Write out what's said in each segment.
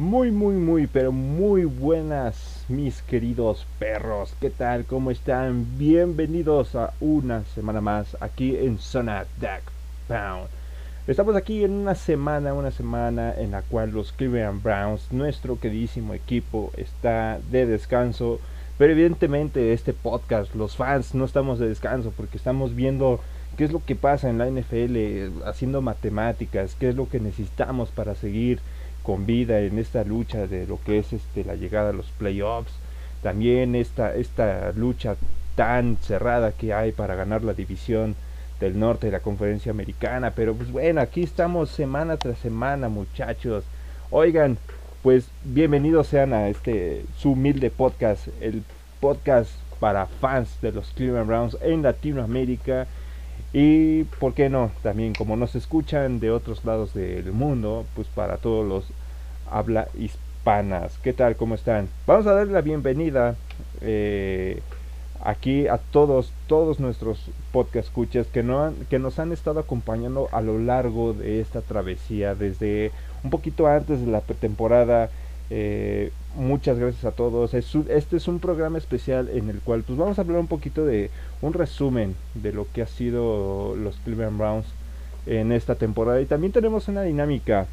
Muy, muy, muy, pero muy buenas, mis queridos perros. ¿Qué tal? ¿Cómo están? Bienvenidos a una semana más aquí en Zona Duck Pound. Estamos aquí en una semana, una semana en la cual los Cleveland Browns, nuestro queridísimo equipo, está de descanso. Pero evidentemente este podcast, los fans no estamos de descanso porque estamos viendo qué es lo que pasa en la NFL, haciendo matemáticas, qué es lo que necesitamos para seguir con vida en esta lucha de lo que es este la llegada a los playoffs, también esta, esta lucha tan cerrada que hay para ganar la división del norte de la conferencia americana, pero pues bueno, aquí estamos semana tras semana muchachos, oigan, pues bienvenidos sean a este su humilde podcast, el podcast para fans de los Cleveland Browns en Latinoamérica y, ¿por qué no? También como nos escuchan de otros lados del mundo, pues para todos los habla hispanas. ¿Qué tal? ¿Cómo están? Vamos a darle la bienvenida eh, aquí a todos, todos nuestros podcast que, no que nos han estado acompañando a lo largo de esta travesía, desde un poquito antes de la temporada. Eh, muchas gracias a todos. este es un programa especial en el cual pues vamos a hablar un poquito de un resumen de lo que ha sido los Cleveland Browns en esta temporada y también tenemos una dinámica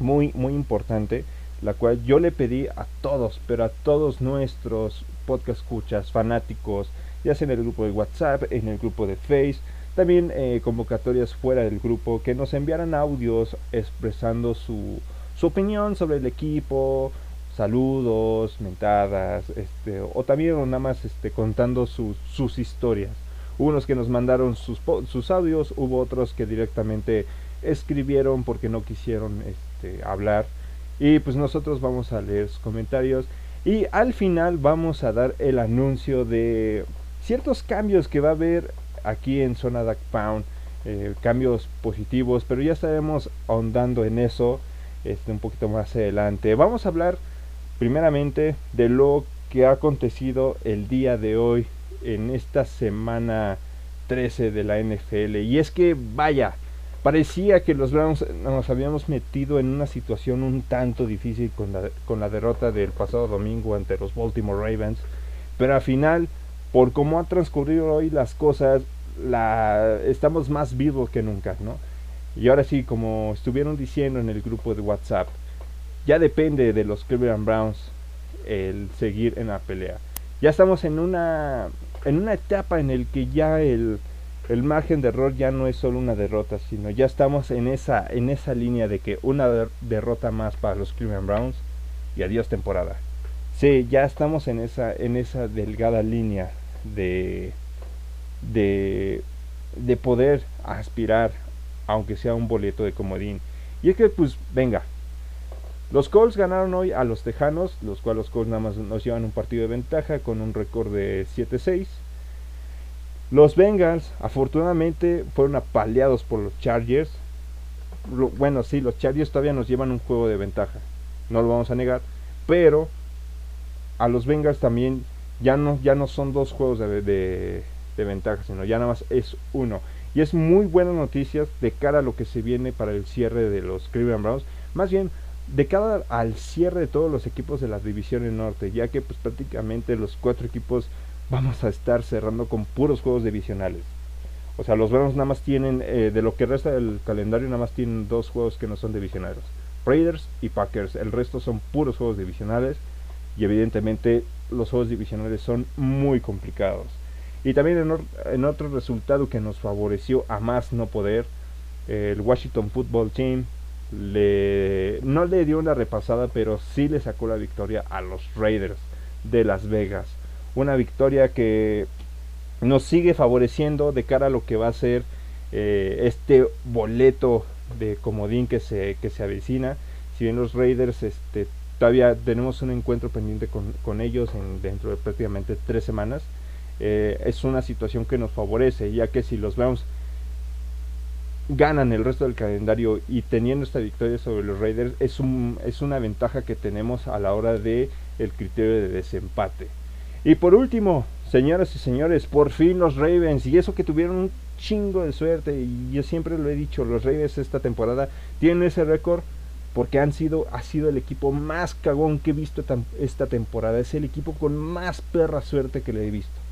muy muy importante la cual yo le pedí a todos, pero a todos nuestros podcast escuchas, fanáticos, ya sea en el grupo de WhatsApp, en el grupo de Face, también eh, convocatorias fuera del grupo, que nos enviaran audios expresando su, su opinión sobre el equipo, saludos, mentadas, este, o también nada más este, contando sus, sus historias. Hubo unos que nos mandaron sus, sus audios, hubo otros que directamente escribieron porque no quisieron este, hablar. Y pues nosotros vamos a leer sus comentarios. Y al final vamos a dar el anuncio de ciertos cambios que va a haber aquí en Zona Duck Pound. Eh, cambios positivos, pero ya estaremos ahondando en eso este, un poquito más adelante. Vamos a hablar primeramente de lo que ha acontecido el día de hoy en esta semana 13 de la NFL. Y es que, vaya, parecía que los Browns nos habíamos metido en una situación un tanto difícil con la, con la derrota del pasado domingo ante los Baltimore Ravens. Pero al final, por cómo han transcurrido hoy las cosas, la, estamos más vivos que nunca, ¿no? Y ahora sí, como estuvieron diciendo en el grupo de WhatsApp, ya depende de los Cleveland Browns el seguir en la pelea. Ya estamos en una en una etapa en el que ya el, el margen de error ya no es solo una derrota, sino ya estamos en esa en esa línea de que una derrota más para los Cleveland Browns y adiós temporada. Sí, ya estamos en esa en esa delgada línea de de de poder aspirar aunque sea un boleto de comodín. Y es que pues venga, los Colts ganaron hoy a los Tejanos, los cuales los Colts nada más nos llevan un partido de ventaja con un récord de 7-6. Los Bengals, afortunadamente, fueron apaleados por los Chargers. Bueno, sí, los Chargers todavía nos llevan un juego de ventaja, no lo vamos a negar. Pero a los Bengals también ya no, ya no son dos juegos de, de, de ventaja, sino ya nada más es uno. Y es muy buena noticia de cara a lo que se viene para el cierre de los Cleveland Browns. Más bien, de cara al cierre de todos los equipos de la división norte, ya que pues prácticamente los cuatro equipos vamos a estar cerrando con puros juegos divisionales. O sea, los Browns nada más tienen, eh, de lo que resta del calendario, nada más tienen dos juegos que no son divisionales. Raiders y Packers. El resto son puros juegos divisionales. Y evidentemente los juegos divisionales son muy complicados. Y también en, otro resultado que nos favoreció a más no poder, el Washington Football Team le, no le dio una repasada, pero sí le sacó la victoria a los Raiders de Las Vegas. Una victoria que nos sigue favoreciendo de cara a lo que va a ser eh, este boleto de comodín que se, que se avecina. Si bien los Raiders este, todavía tenemos un encuentro pendiente con, con ellos en, dentro de prácticamente tres semanas, eh, es una situación que nos favorece, ya que si los vemos ganan el resto del calendario y teniendo esta victoria sobre los Raiders es, un, es una ventaja que tenemos a la hora de el criterio de desempate. Y por último, señoras y señores, por fin los Ravens y eso que tuvieron un chingo de suerte y yo siempre lo he dicho, los Ravens esta temporada tienen ese récord porque han sido, ha sido el equipo más cagón que he visto esta temporada. Es el equipo con más perra suerte que le he visto.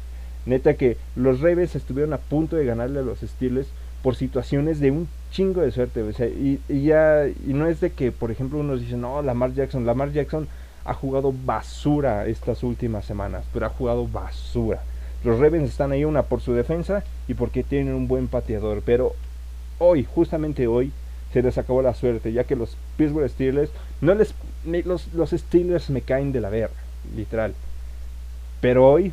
Neta que los Ravens estuvieron a punto de ganarle a los Steelers por situaciones de un chingo de suerte. O sea, y, ya, y no es de que, por ejemplo, unos dicen, no, Lamar Jackson, Lamar Jackson ha jugado basura estas últimas semanas, pero ha jugado basura. Los Ravens están ahí una por su defensa y porque tienen un buen pateador, pero hoy, justamente hoy, se les acabó la suerte, ya que los Pittsburgh Steelers, no les, los, los Steelers me caen de la verga, literal. Pero hoy,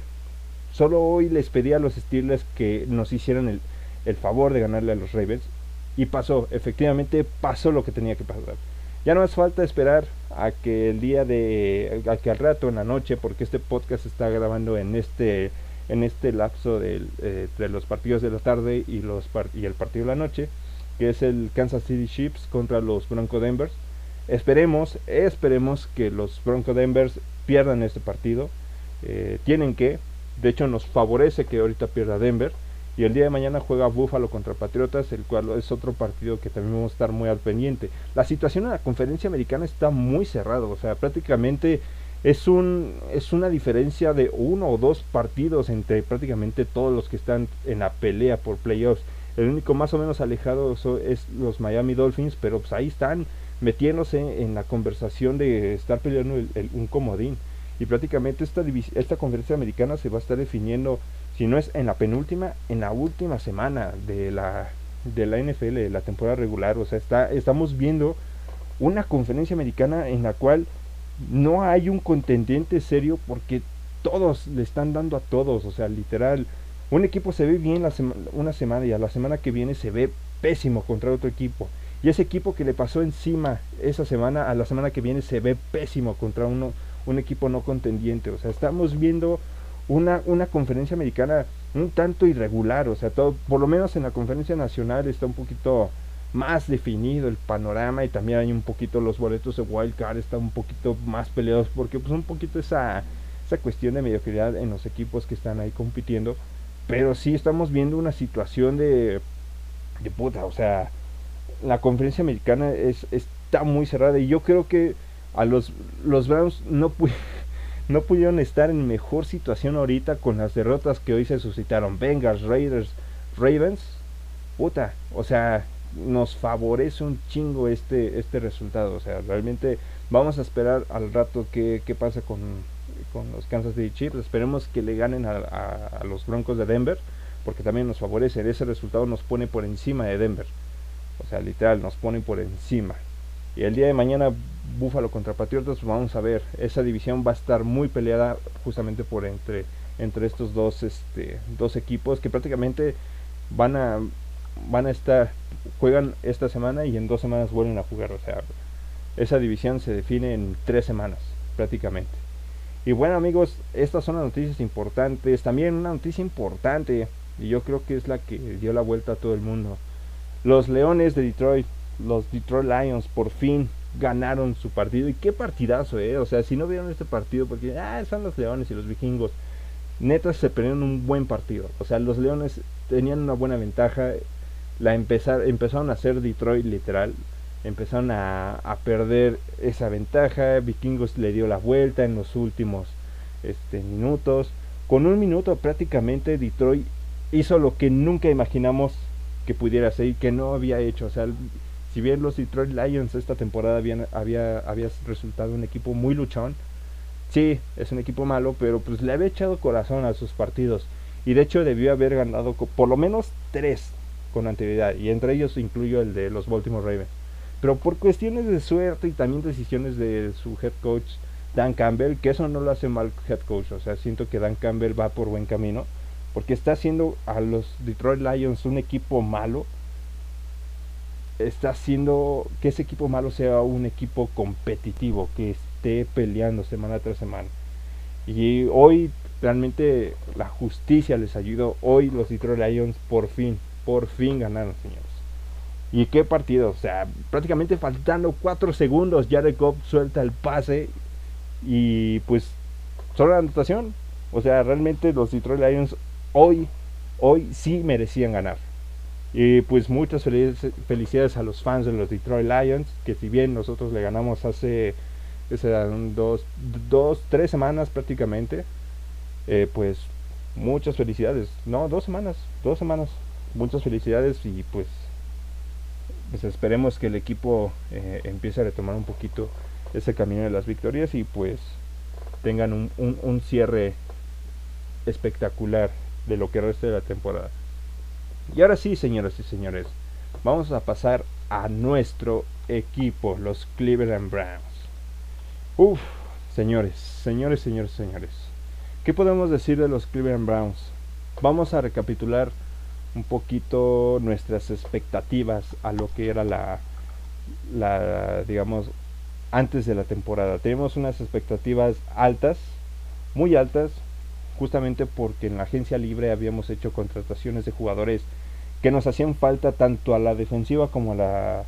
solo hoy les pedí a los Steelers que nos hicieran el, favor de ganarle a los Ravens y pasó, efectivamente pasó lo que tenía que pasar. Ya no hace falta esperar a que el día de, a que al rato en la noche, porque este podcast está grabando en este, en este lapso de, eh, entre los partidos de la tarde y, los y el partido de la noche, que es el Kansas City Chiefs contra los Bronco Denvers. Esperemos, esperemos que los Bronco Denvers pierdan este partido. Eh, tienen que, de hecho nos favorece que ahorita pierda Denver y el día de mañana juega Búfalo contra Patriotas, el cual es otro partido que también vamos a estar muy al pendiente. La situación en la conferencia americana está muy cerrada, o sea, prácticamente es, un, es una diferencia de uno o dos partidos entre prácticamente todos los que están en la pelea por playoffs. El único más o menos alejado es los Miami Dolphins, pero pues ahí están metiéndose en la conversación de estar peleando un comodín. Y prácticamente esta, esta conferencia americana se va a estar definiendo si no es en la penúltima, en la última semana de la, de la NFL, de la temporada regular. O sea, está, estamos viendo una conferencia americana en la cual no hay un contendiente serio porque todos le están dando a todos. O sea, literal, un equipo se ve bien la una semana y a la semana que viene se ve pésimo contra otro equipo. Y ese equipo que le pasó encima esa semana, a la semana que viene se ve pésimo contra uno, un equipo no contendiente. O sea, estamos viendo una, una conferencia americana un tanto irregular, o sea, todo, por lo menos en la conferencia nacional está un poquito más definido el panorama y también hay un poquito los boletos de wild card están un poquito más peleados porque pues un poquito esa esa cuestión de mediocridad en los equipos que están ahí compitiendo pero sí estamos viendo una situación de de puta o sea la conferencia americana es está muy cerrada y yo creo que a los los Browns no no pudieron estar en mejor situación ahorita con las derrotas que hoy se suscitaron. Bengals, Raiders, Ravens. Puta, o sea, nos favorece un chingo este, este resultado. O sea, realmente vamos a esperar al rato qué, qué pasa con, con, los Kansas City Chiefs. Esperemos que le ganen a, a, los Broncos de Denver, porque también nos favorece. Ese resultado nos pone por encima de Denver. O sea, literal, nos pone por encima. Y el día de mañana Búfalo contra Patriotas, vamos a ver, esa división va a estar muy peleada justamente por entre, entre estos dos, este, dos equipos que prácticamente van a, van a estar, juegan esta semana y en dos semanas vuelven a jugar, o sea, esa división se define en tres semanas prácticamente. Y bueno amigos, estas son las noticias importantes, también una noticia importante, y yo creo que es la que dio la vuelta a todo el mundo. Los Leones de Detroit los Detroit Lions por fin ganaron su partido. Y qué partidazo, eh. O sea, si no vieron este partido, porque ah, son los Leones y los Vikingos. Neta se perdieron un buen partido. O sea, los Leones tenían una buena ventaja. La empezar, empezaron a hacer Detroit literal. Empezaron a, a, perder esa ventaja. Vikingos le dio la vuelta en los últimos este, minutos. Con un minuto prácticamente Detroit hizo lo que nunca imaginamos que pudiera hacer y que no había hecho. O sea, si bien los Detroit Lions esta temporada habían, había, había resultado un equipo muy luchón, sí, es un equipo malo, pero pues le había echado corazón a sus partidos. Y de hecho debió haber ganado por lo menos tres con anterioridad. Y entre ellos incluyo el de los Baltimore Ravens. Pero por cuestiones de suerte y también decisiones de su head coach Dan Campbell, que eso no lo hace mal head coach. O sea, siento que Dan Campbell va por buen camino. Porque está haciendo a los Detroit Lions un equipo malo está haciendo que ese equipo malo sea un equipo competitivo, que esté peleando semana tras semana. Y hoy realmente la justicia les ayudó. Hoy los Detroit Lions por fin, por fin ganaron, señores. Y qué partido, o sea, prácticamente faltando 4 segundos, Jared Goff suelta el pase y pues solo la anotación. O sea, realmente los Detroit Lions hoy, hoy sí merecían ganar. Y pues muchas felicidades a los fans de los Detroit Lions, que si bien nosotros le ganamos hace dos, dos, tres semanas prácticamente, eh, pues muchas felicidades. No, dos semanas, dos semanas. Muchas felicidades y pues, pues esperemos que el equipo eh, empiece a retomar un poquito ese camino de las victorias y pues tengan un, un, cierre espectacular de lo que resta de la temporada. Y ahora sí, señoras y señores, vamos a pasar a nuestro equipo, los Cleveland Browns. Uf, señores, señores, señores, señores. ¿Qué podemos decir de los Cleveland Browns? Vamos a recapitular un poquito nuestras expectativas a lo que era la, la digamos, antes de la temporada. Tenemos unas expectativas altas, muy altas, justamente porque en la agencia libre habíamos hecho contrataciones de jugadores que nos hacían falta tanto a la defensiva como a la,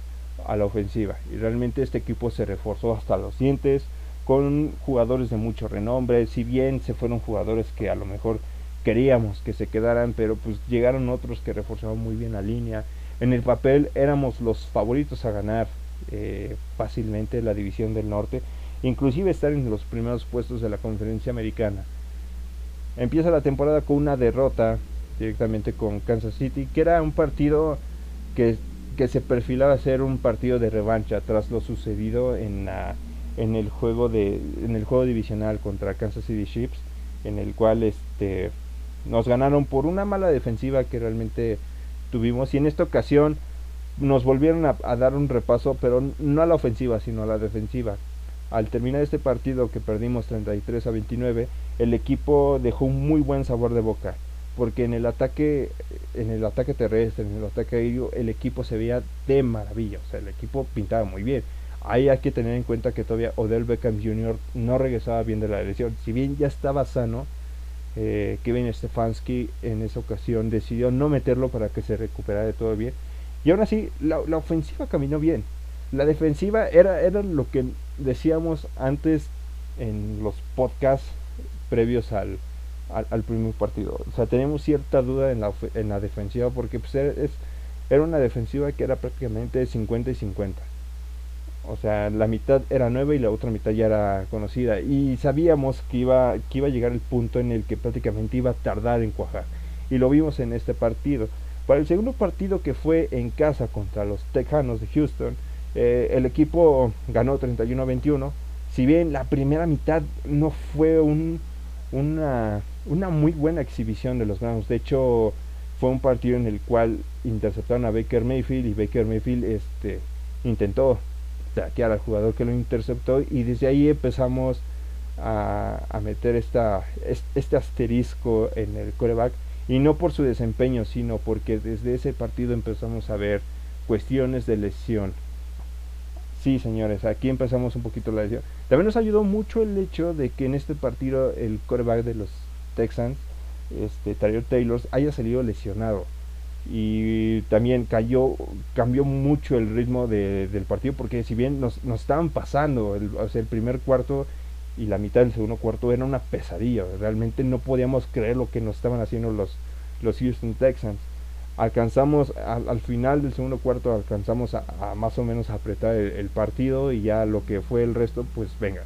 a la ofensiva. Y realmente este equipo se reforzó hasta los dientes con jugadores de mucho renombre, si bien se fueron jugadores que a lo mejor queríamos que se quedaran, pero pues llegaron otros que reforzaban muy bien la línea. En el papel éramos los favoritos a ganar eh, fácilmente la división del norte, inclusive estar en los primeros puestos de la conferencia americana. Empieza la temporada con una derrota directamente con Kansas City, que era un partido que, que se perfilaba ser un partido de revancha tras lo sucedido en, en, el juego de, en el juego divisional contra Kansas City Chiefs, en el cual este, nos ganaron por una mala defensiva que realmente tuvimos y en esta ocasión nos volvieron a, dar un repaso, pero no a la ofensiva, sino a la defensiva. Al terminar este partido que perdimos 33 a 29, el equipo dejó un muy buen sabor de boca, porque en el ataque en el ataque terrestre, en el ataque aéreo, el equipo se veía de maravilla, o sea, el equipo pintaba muy bien. Ahí hay que tener en cuenta que todavía Odell Beckham Jr. no regresaba bien de la lesión, si bien ya estaba sano, eh, Kevin Stefanski en esa ocasión decidió no meterlo para que se recuperara de todo bien y aún así, la, ofensiva caminó bien. La defensiva era, era lo que decíamos antes en los podcasts previos al, al, primer partido. O sea, tenemos cierta duda en la, en la defensiva porque pues, era, es, era una defensiva que era prácticamente 50 y 50. O sea, la mitad era nueva y la otra mitad ya era conocida. Y sabíamos que iba, que iba a llegar el punto en el que prácticamente iba a tardar en cuajar. Y lo vimos en este partido. Para el segundo partido que fue en casa contra los Tejanos de Houston, eh, el equipo ganó 31 a 21. Si bien la primera mitad no fue un, una, una muy buena exhibición de los Browns, de hecho fue un partido en el cual interceptaron a Baker Mayfield y Baker Mayfield este, intentó taquear al jugador que lo interceptó y desde ahí empezamos a, a meter esta, este asterisco en el coreback y no por su desempeño, sino porque desde ese partido empezamos a ver cuestiones de lesión. Sí, señores, aquí empezamos un poquito la lesión. También nos ayudó mucho el hecho de que en este partido el quarterback de los Texans, este Tyler Taylor, haya salido lesionado. Y también cayó, cambió mucho el ritmo del partido porque si bien nos, nos estaban pasando el, el primer cuarto y la mitad del segundo cuarto era una pesadilla. Realmente no podíamos creer lo que nos estaban haciendo los, los Houston Texans. Alcanzamos al, final del segundo cuarto, alcanzamos a, más o menos apretar el, partido y ya lo que fue el resto, pues venga.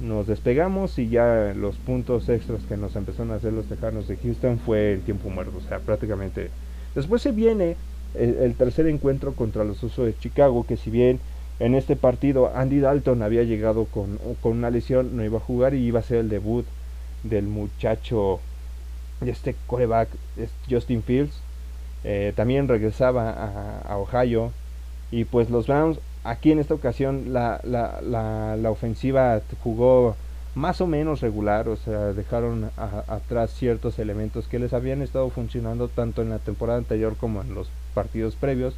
Nos despegamos y ya los puntos extras que nos empezaron a hacer los Tejanos de Houston fue el tiempo muerto. O sea, prácticamente. Después se viene el, el tercer encuentro contra los Usos de Chicago, que si bien en este partido Andy Dalton había llegado con, una lesión, no iba a jugar y iba a ser el debut del muchacho, de este coreback, Justin Fields. Eh, también regresaba a, Ohio y pues los Browns aquí en esta ocasión la, la, la, ofensiva jugó más o menos regular, o sea, dejaron atrás ciertos elementos que les habían estado funcionando tanto en la temporada anterior como en los partidos previos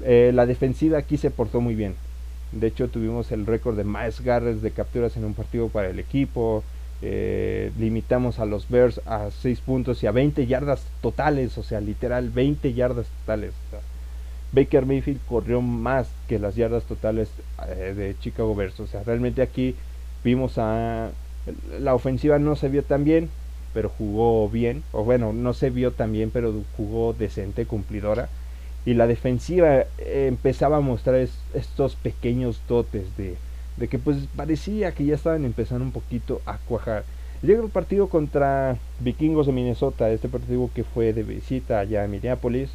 eh, la defensiva aquí se portó muy bien. De hecho, tuvimos el récord de más garres de capturas en un partido para el equipo. Eh, limitamos a los Bears a 6 puntos y a 20 yardas totales, o sea, literal 20 yardas totales. Baker Mayfield corrió más que las yardas totales eh, de Chicago Bears. O sea, realmente aquí vimos a la ofensiva no se vio tan bien. pero jugó bien, o bueno, no se vio tan bien, pero jugó decente, cumplidora. Y la defensiva eh, empezaba a mostrar estos pequeños dotes de, de que pues parecía que ya estaban empezando un poquito a cuajar. Llega el partido contra Vikingos de Minnesota, este partido que fue de visita allá a Minneapolis.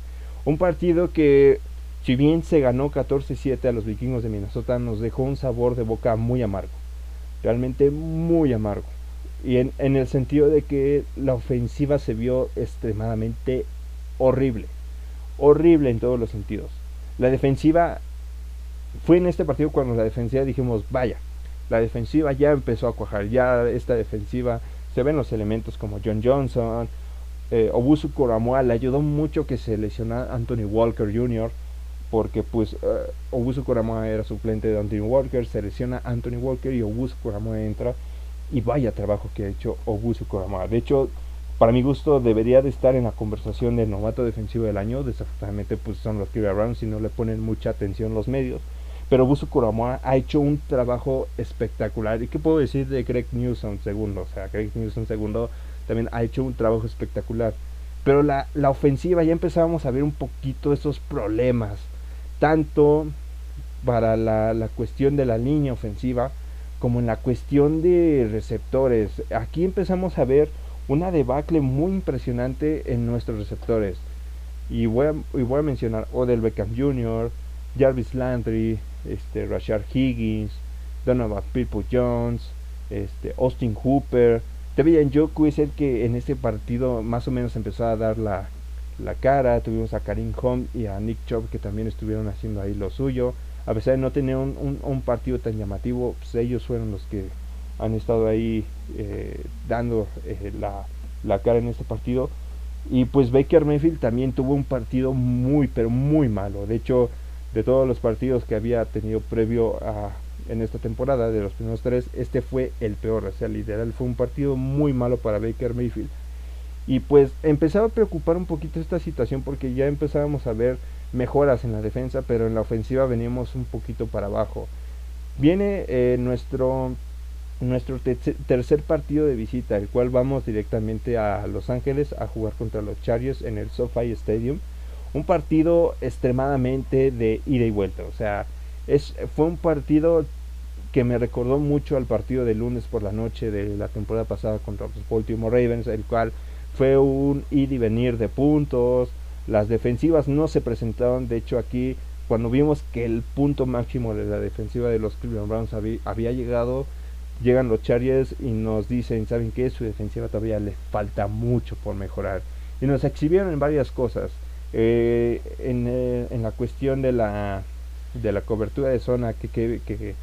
Un partido que, si bien se ganó 14-7 a los Vikingos de Minnesota, nos dejó un sabor de boca muy amargo. Realmente muy amargo. Y en, en el sentido de que la ofensiva se vio extremadamente horrible. Horrible en todos los sentidos. La defensiva fue en este partido cuando la defensiva dijimos, vaya, la defensiva ya empezó a cuajar, ya esta defensiva se ven los elementos como John Johnson, eh, Obusu Koramoa le ayudó mucho que se lesionara Anthony Walker Jr. porque pues uh, Obusu Koramoa era suplente de Anthony Walker, se lesiona Anthony Walker y Obusu Koramoa entra y vaya trabajo que ha hecho Obusu Koramoa. De hecho, para mi gusto debería de estar en la conversación del novato defensivo del año, desafortunadamente pues son los Cleveland Browns y no le ponen mucha atención los medios pero Busu ha hecho un trabajo espectacular. ¿Y qué puedo decir de Greg Newsom segundo? O sea, Greg Newsom segundo también ha hecho un trabajo espectacular. Pero la, la ofensiva ya empezábamos a ver un poquito esos problemas. Tanto para la, la cuestión de la línea ofensiva como en la cuestión de receptores. Aquí empezamos a ver una debacle muy impresionante en nuestros receptores. Y voy a, y voy a mencionar Odell Beckham Jr., Jarvis Landry, este, Rashard Higgins, Donovan People Jones, este, Austin Hooper. Debian Joku es el que en este partido más o menos empezó a dar la, la cara. Tuvimos a Karim Home y a Nick Chubb que también estuvieron haciendo ahí lo suyo. A pesar de no tener un, un, partido tan llamativo, pues ellos fueron los que han estado ahí eh, dando eh, la, la cara en este partido. Y pues Baker Mayfield también tuvo un partido muy, pero muy malo. De hecho, de todos los partidos que había tenido previo a en esta temporada de los primeros tres este fue el peor. O sea literal fue un partido muy malo para Baker Mayfield. Y pues empezaba a preocupar un poquito esta situación porque ya empezábamos a ver mejoras en la defensa pero en la ofensiva veníamos un poquito para abajo. Viene eh, nuestro nuestro tercer partido de visita el cual vamos directamente a Los Ángeles a jugar contra los Chargers en el SoFi Stadium un partido extremadamente de ida y vuelta. O sea, es, fue un partido que me recordó mucho al partido de lunes por la noche de la temporada pasada contra los Baltimore Ravens, el cual fue un ir y venir de puntos. Las defensivas no se presentaron, de hecho aquí cuando vimos que el punto máximo de la defensiva de los Cleveland Browns había, llegado, llegan los Chargers y nos dicen, ¿saben qué? Su defensiva todavía le falta mucho por mejorar. Y nos exhibieron en varias cosas. Eh, eh, en, la cuestión de la, de la cobertura de zona, que, que,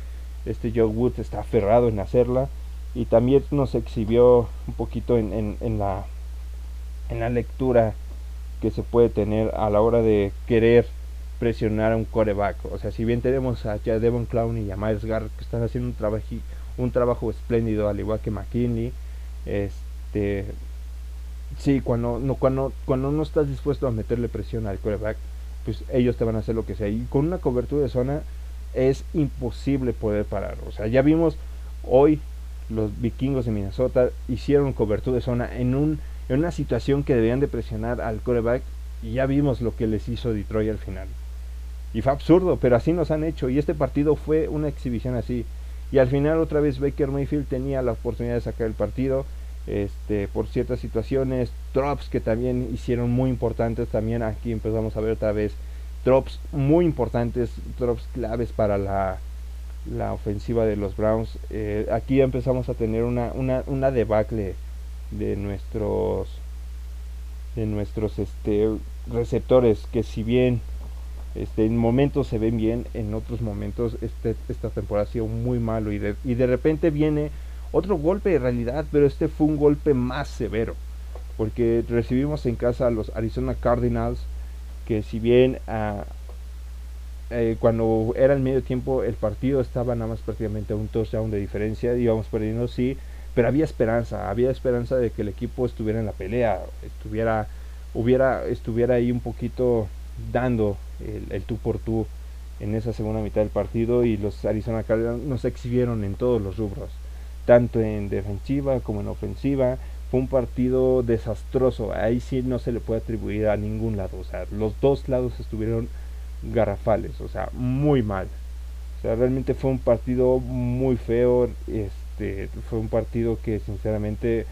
este Joe Woods está aferrado en hacerla. Y también nos exhibió un poquito en, en, la, en la lectura que se puede tener a la hora de querer presionar a un coreback. O sea, si bien tenemos a Devon Clown y a Miles Garrett que están haciendo un trabajo, un trabajo espléndido, al igual que McKinley, este, Sí, cuando no, cuando, cuando no estás dispuesto a meterle presión al quarterback, pues ellos te van a hacer lo que sea. Y con una cobertura de zona es imposible poder parar. O sea, ya vimos hoy los vikingos de Minnesota hicieron cobertura de zona en, un, en una situación que debían de presionar al quarterback y ya vimos lo que les hizo Detroit al final. Y fue absurdo, pero así nos han hecho. Y este partido fue una exhibición así. Y al final otra vez Baker Mayfield tenía la oportunidad de sacar el partido este, por ciertas situaciones, drops que también hicieron muy importantes, también aquí empezamos a ver otra vez drops muy importantes, drops claves para la, la ofensiva de los Browns. Eh, aquí empezamos a tener una, una, una debacle de nuestros de nuestros este, receptores que si bien este, en momentos se ven bien, en otros momentos este, esta temporada ha sido muy malo y de, y de repente viene otro golpe de realidad, pero este fue un golpe más severo, porque recibimos en casa a los Arizona Cardinals, que si bien ah, eh, cuando era el medio tiempo el partido estaba nada más prácticamente a un touchdown de diferencia, íbamos perdiendo, sí, pero había esperanza, había esperanza de que el equipo estuviera en la pelea, estuviera, hubiera, estuviera ahí un poquito dando el, el tú por tú en esa segunda mitad del partido y los Arizona Cardinals nos exhibieron en todos los rubros tanto en defensiva como en ofensiva. fue un partido desastroso. Ahí sí no se le puede atribuir a ningún lado. O sea, los dos lados estuvieron garrafales. O sea, muy mal. O sea, realmente fue un partido muy feo. Este, fue un partido que sinceramente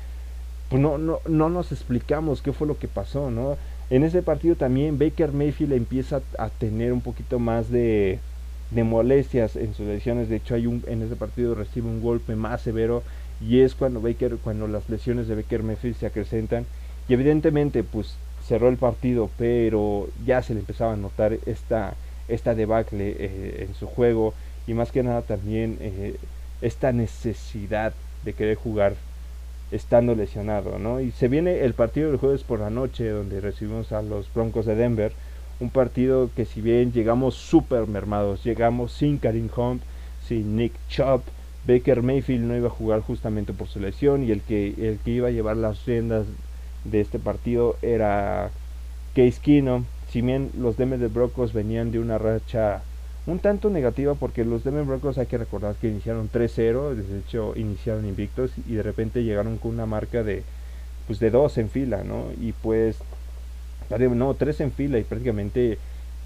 pues no, no, no nos explicamos qué fue lo que pasó, ¿no? En ese partido también Baker Mayfield empieza a tener un poquito más de, de molestias en sus lesiones. De hecho, hay un, en ese partido recibe un golpe más severo y es cuando Baker, cuando las lesiones de Baker Mayfield se acrecentan y evidentemente pues cerró el partido, pero ya se le empezaba a notar esta, esta debacle eh, en su juego y más que nada también eh, esta necesidad de querer jugar estando lesionado, ¿no? Y se viene el partido del jueves por la noche donde recibimos a los Broncos de Denver, un partido que si bien llegamos súper mermados, llegamos sin Karim Hunt, sin Nick Chubb, Baker Mayfield no iba a jugar justamente por su lesión y el que, el que iba a llevar las riendas de este partido era Case Keenum. Si bien los Denver Broncos venían de una racha un tanto negativa porque los Denver Broncos hay que recordar que iniciaron 3-0, de hecho iniciaron invictos y de repente llegaron con una marca de pues de dos en fila, ¿no? Y pues no, tres en fila y prácticamente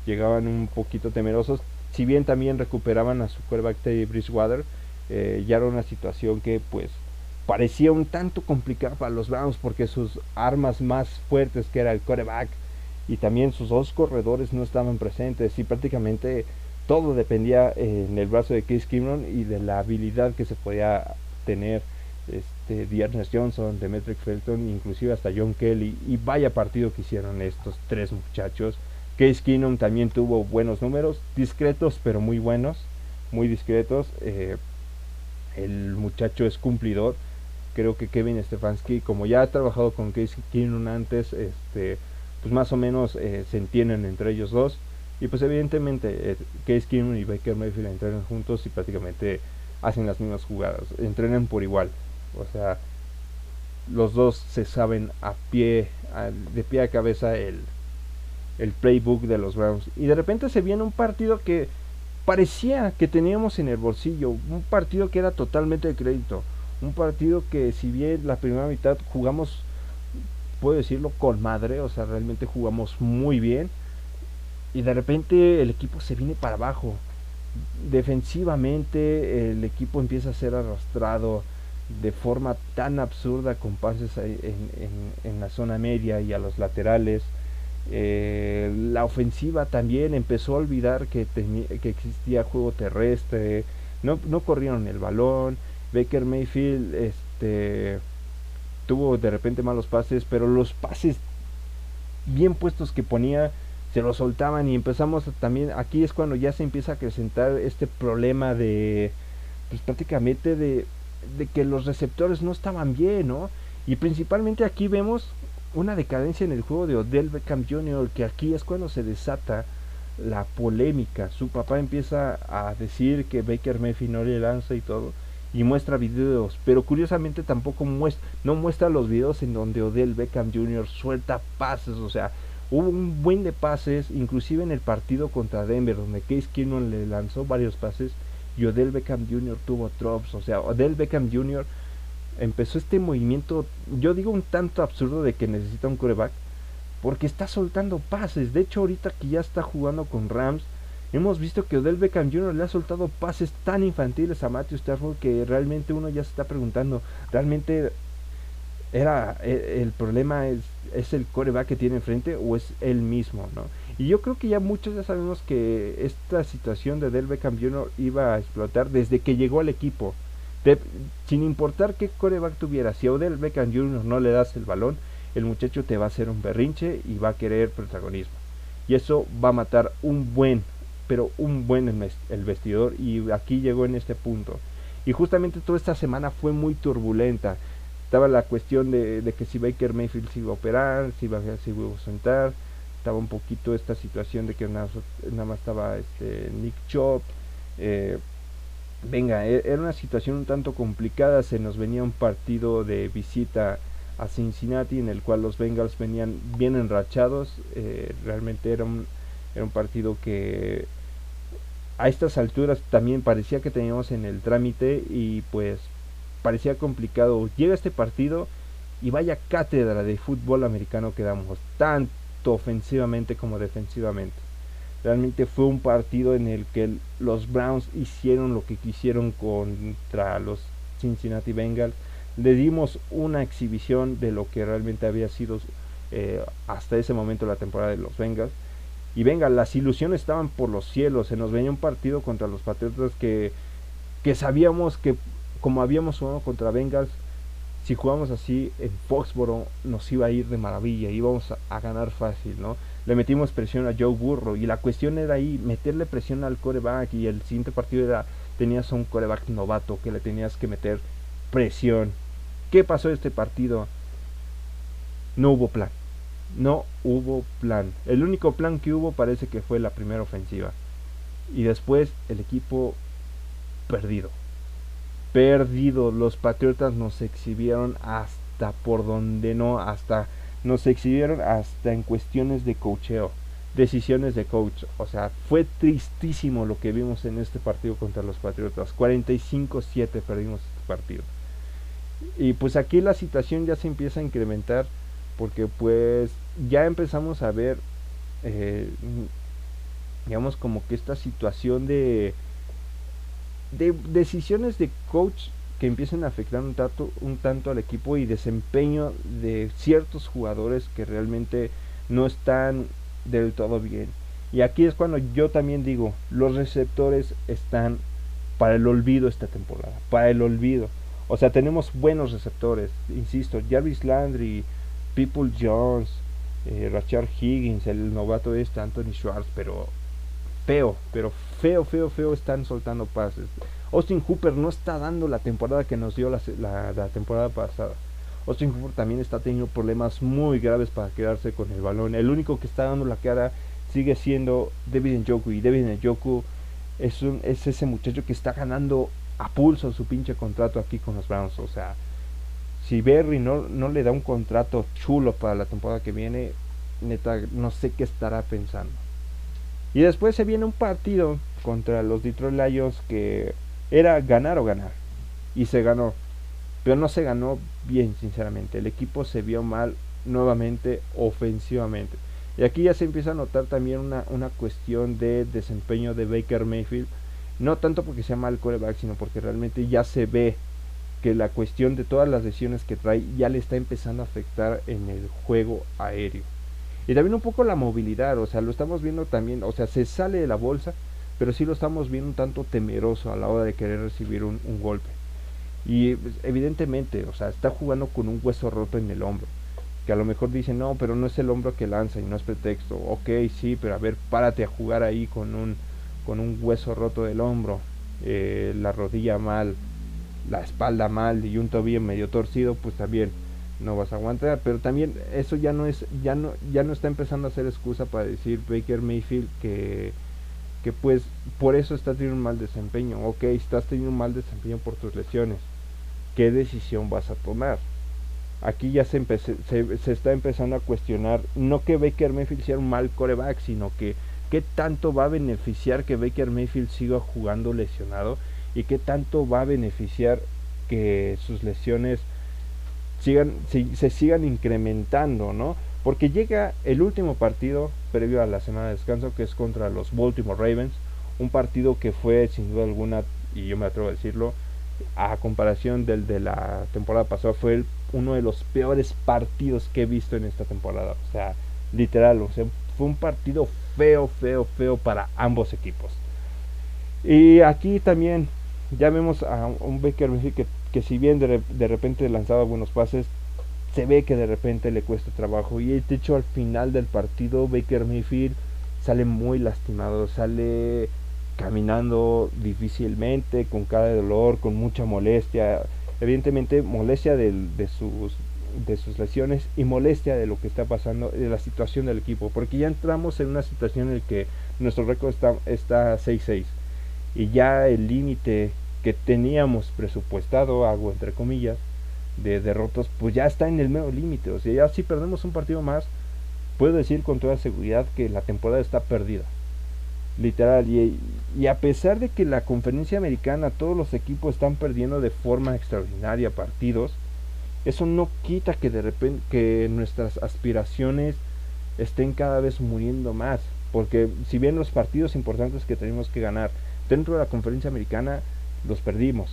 llegaban un poquito temerosos, si bien también recuperaban a su quarterback Teddy Bridgewater, eh, ya era una situación que pues parecía un tanto complicada para los Browns porque sus armas más fuertes que era el quarterback y también sus dos corredores no estaban presentes. Y prácticamente todo dependía en el brazo de Chris Kimron y de la habilidad que se podía tener este Dearness Johnson, Demetric Felton, inclusive hasta John Kelly y vaya partido que hicieron estos tres muchachos. Case Keenum también tuvo buenos números, discretos pero muy buenos, muy discretos. Eh, el muchacho es cumplidor. Creo que Kevin Stefanski, como ya ha trabajado con Case Keenum antes, este, pues más o menos eh, se entienden entre ellos dos. Y pues evidentemente eh, Case Keenum y Baker Mayfield entrenan juntos y prácticamente hacen las mismas jugadas, entrenan por igual. O sea, los dos se saben a pie, de pie a cabeza el, el playbook de los Browns. Y de repente se viene un partido que parecía que teníamos en el bolsillo, un partido que era totalmente de crédito, un partido que si bien la primera mitad jugamos, puedo decirlo, con madre, o sea, realmente jugamos muy bien y de repente el equipo se viene para abajo. Defensivamente el equipo empieza a ser arrastrado de forma tan absurda con pases en, la zona media y a los laterales. Eh, la ofensiva también empezó a olvidar que, que existía juego terrestre, no, no corrieron el balón. Baker Mayfield este, tuvo de repente malos pases, pero los pases bien puestos que ponía se lo soltaban y empezamos también, aquí es cuando ya se empieza a acrecentar este problema de, pues prácticamente de, de que los receptores no estaban bien, ¿no? Y principalmente aquí vemos una decadencia en el juego de Odell Beckham Jr., que aquí es cuando se desata la polémica. Su papá empieza a decir que Baker Mayfield no le lanza y todo, y muestra videos, pero curiosamente tampoco muestra, no muestra los videos en donde Odell Beckham Jr. suelta pases, o sea, Hubo un buen de pases, inclusive en el partido contra Denver, donde Case Keenum le lanzó varios pases y Odell Beckham Jr. tuvo drops. O sea, Odell Beckham Jr. empezó este movimiento, yo digo un tanto absurdo de que necesita un coreback, porque está soltando pases. De hecho, ahorita que ya está jugando con Rams, hemos visto que Odell Beckham Jr. le ha soltado pases tan infantiles a Matthew Stafford que realmente uno ya se está preguntando, realmente era e, el problema es, es el coreback que tiene enfrente o es él mismo, ¿no? Y yo creo que ya muchos ya sabemos que esta situación de Del Beckham Jr. iba a explotar desde que llegó al equipo. sin importar qué coreback tuviera, si a Odell Beckham Jr. no le das el balón, el muchacho te va a hacer un berrinche y va a querer protagonismo. Y eso va a matar un buen, pero un buen el vestidor. Y aquí llegó en este punto. Y justamente toda esta semana fue muy turbulenta estaba la cuestión de, que si Baker Mayfield se iba a operar, si iba, se iba a sentar, estaba un poquito esta situación de que nada, más estaba este, Nick Chop, eh, venga, e, era una situación un tanto complicada, se nos venía un partido de visita a Cincinnati en el cual los Bengals venían bien enrachados, eh, realmente era un, era un partido que a estas alturas también parecía que teníamos en el trámite y pues parecía complicado. Llega este partido Y vaya cátedra de fútbol americano que damos, tanto ofensivamente como defensivamente. Realmente fue un partido en el que los Browns hicieron lo que quisieron contra los Cincinnati Bengals. Le dimos una exhibición de lo que realmente había sido eh, hasta ese momento la temporada de los Bengals. Y venga, las ilusiones estaban por los cielos. Se nos venía un partido contra los Patriotas que, que sabíamos que como habíamos jugado contra Bengals, si jugamos así en Foxboro nos iba a ir de maravilla, íbamos a, ganar fácil, ¿no? Le metimos presión a Joe Burrow y la cuestión era ahí, meterle presión al coreback y el siguiente partido era, tenías a un coreback novato que le tenías que meter presión. ¿Qué pasó este partido? No hubo plan, no hubo plan. El único plan que hubo parece que fue la primera ofensiva y después el equipo perdido perdido. Los Patriotas nos exhibieron hasta por donde no, hasta nos exhibieron hasta en cuestiones de cocheo, decisiones de coach. O sea, fue tristísimo lo que vimos en este partido contra los Patriotas. 45-7 perdimos este partido. Y pues aquí la situación ya se empieza a incrementar porque pues ya empezamos a ver, eh, digamos como que esta situación de de decisiones de coach que empiecen a afectar un tanto, un tanto al equipo y desempeño de ciertos jugadores que realmente no están del todo bien. Y aquí es cuando yo también digo, los receptores están para el olvido esta temporada, para el olvido. O sea, tenemos buenos receptores, insisto, Jarvis Landry, People Jones, eh, Higgins, el novato este, Anthony Schwartz, pero feo, pero feo, feo, feo están soltando pases. Austin Hooper no está dando la temporada que nos dio la, temporada pasada. Austin Hooper también está teniendo problemas muy graves para quedarse con el balón. El único que está dando la cara sigue siendo David Njoku. Y David Njoku es, es ese muchacho que está ganando a pulso su pinche contrato aquí con los Browns. O sea, si Berry no, no le da un contrato chulo para la temporada que viene, neta, no sé qué estará pensando. Y después se viene un partido contra los Detroit Lions que era ganar o ganar. Y se ganó. Pero no se ganó bien, sinceramente. El equipo se vio mal nuevamente ofensivamente. Y aquí ya se empieza a notar también una, una cuestión de desempeño de Baker Mayfield. No tanto porque sea mal coreback, sino porque realmente ya se ve que la cuestión de todas las lesiones que trae ya le está empezando a afectar en el juego aéreo. Y también un poco la movilidad, o sea, lo estamos viendo también, o sea, se sale de la bolsa, pero sí lo estamos viendo un tanto temeroso a la hora de querer recibir un, golpe. Y pues, evidentemente, o sea, está jugando con un hueso roto en el hombro. Que a lo mejor dicen, no, pero no es el hombro que lanza y no es pretexto. Ok, sí, pero a ver, párate a jugar ahí con un, con un hueso roto del hombro, eh, la rodilla mal, la espalda mal y un tobillo medio torcido, pues también no vas a aguantar. Pero también eso ya no es, ya no, ya no está empezando a ser excusa para decir Baker Mayfield que, que pues por eso está teniendo un mal desempeño. Ok, estás teniendo un mal desempeño por tus lesiones. ¿Qué decisión vas a tomar? Aquí ya se, se, se está empezando a cuestionar, no que Baker Mayfield sea un mal coreback, sino que qué tanto va a beneficiar que Baker Mayfield siga jugando lesionado y qué tanto va a beneficiar que sus lesiones sigan, se, sigan incrementando, ¿no? Porque llega el último partido previo a la semana de descanso, que es contra los Baltimore Ravens, un partido que fue sin duda alguna, y yo me atrevo a decirlo, a comparación del de la temporada pasada, fue uno de los peores partidos que he visto en esta temporada. O sea, literal, o sea, fue un partido feo, feo, feo para ambos equipos. Y aquí también ya vemos a un Baker que que si bien de, de repente lanzaba buenos pases, se ve que de repente le cuesta trabajo. Y de hecho al final del partido Baker Mayfield sale muy lastimado, sale caminando difícilmente, con cara de dolor, con mucha molestia. Evidentemente molestia de, sus, de sus lesiones y molestia de lo que está pasando, de la situación del equipo. Porque ya entramos en una situación en la que nuestro récord está 6-6. y ya el límite que teníamos presupuestado, hago entre comillas, de derrotas, pues ya está en el medio límite. O sea, ya si perdemos un partido más, puedo decir con toda seguridad que la temporada está perdida. Literal. Y, y a pesar de que la conferencia americana, todos los equipos están perdiendo de forma extraordinaria partidos, eso no quita que de repente que nuestras aspiraciones estén cada vez muriendo más. Porque si bien los partidos importantes que tenemos que ganar dentro de la conferencia americana los perdimos.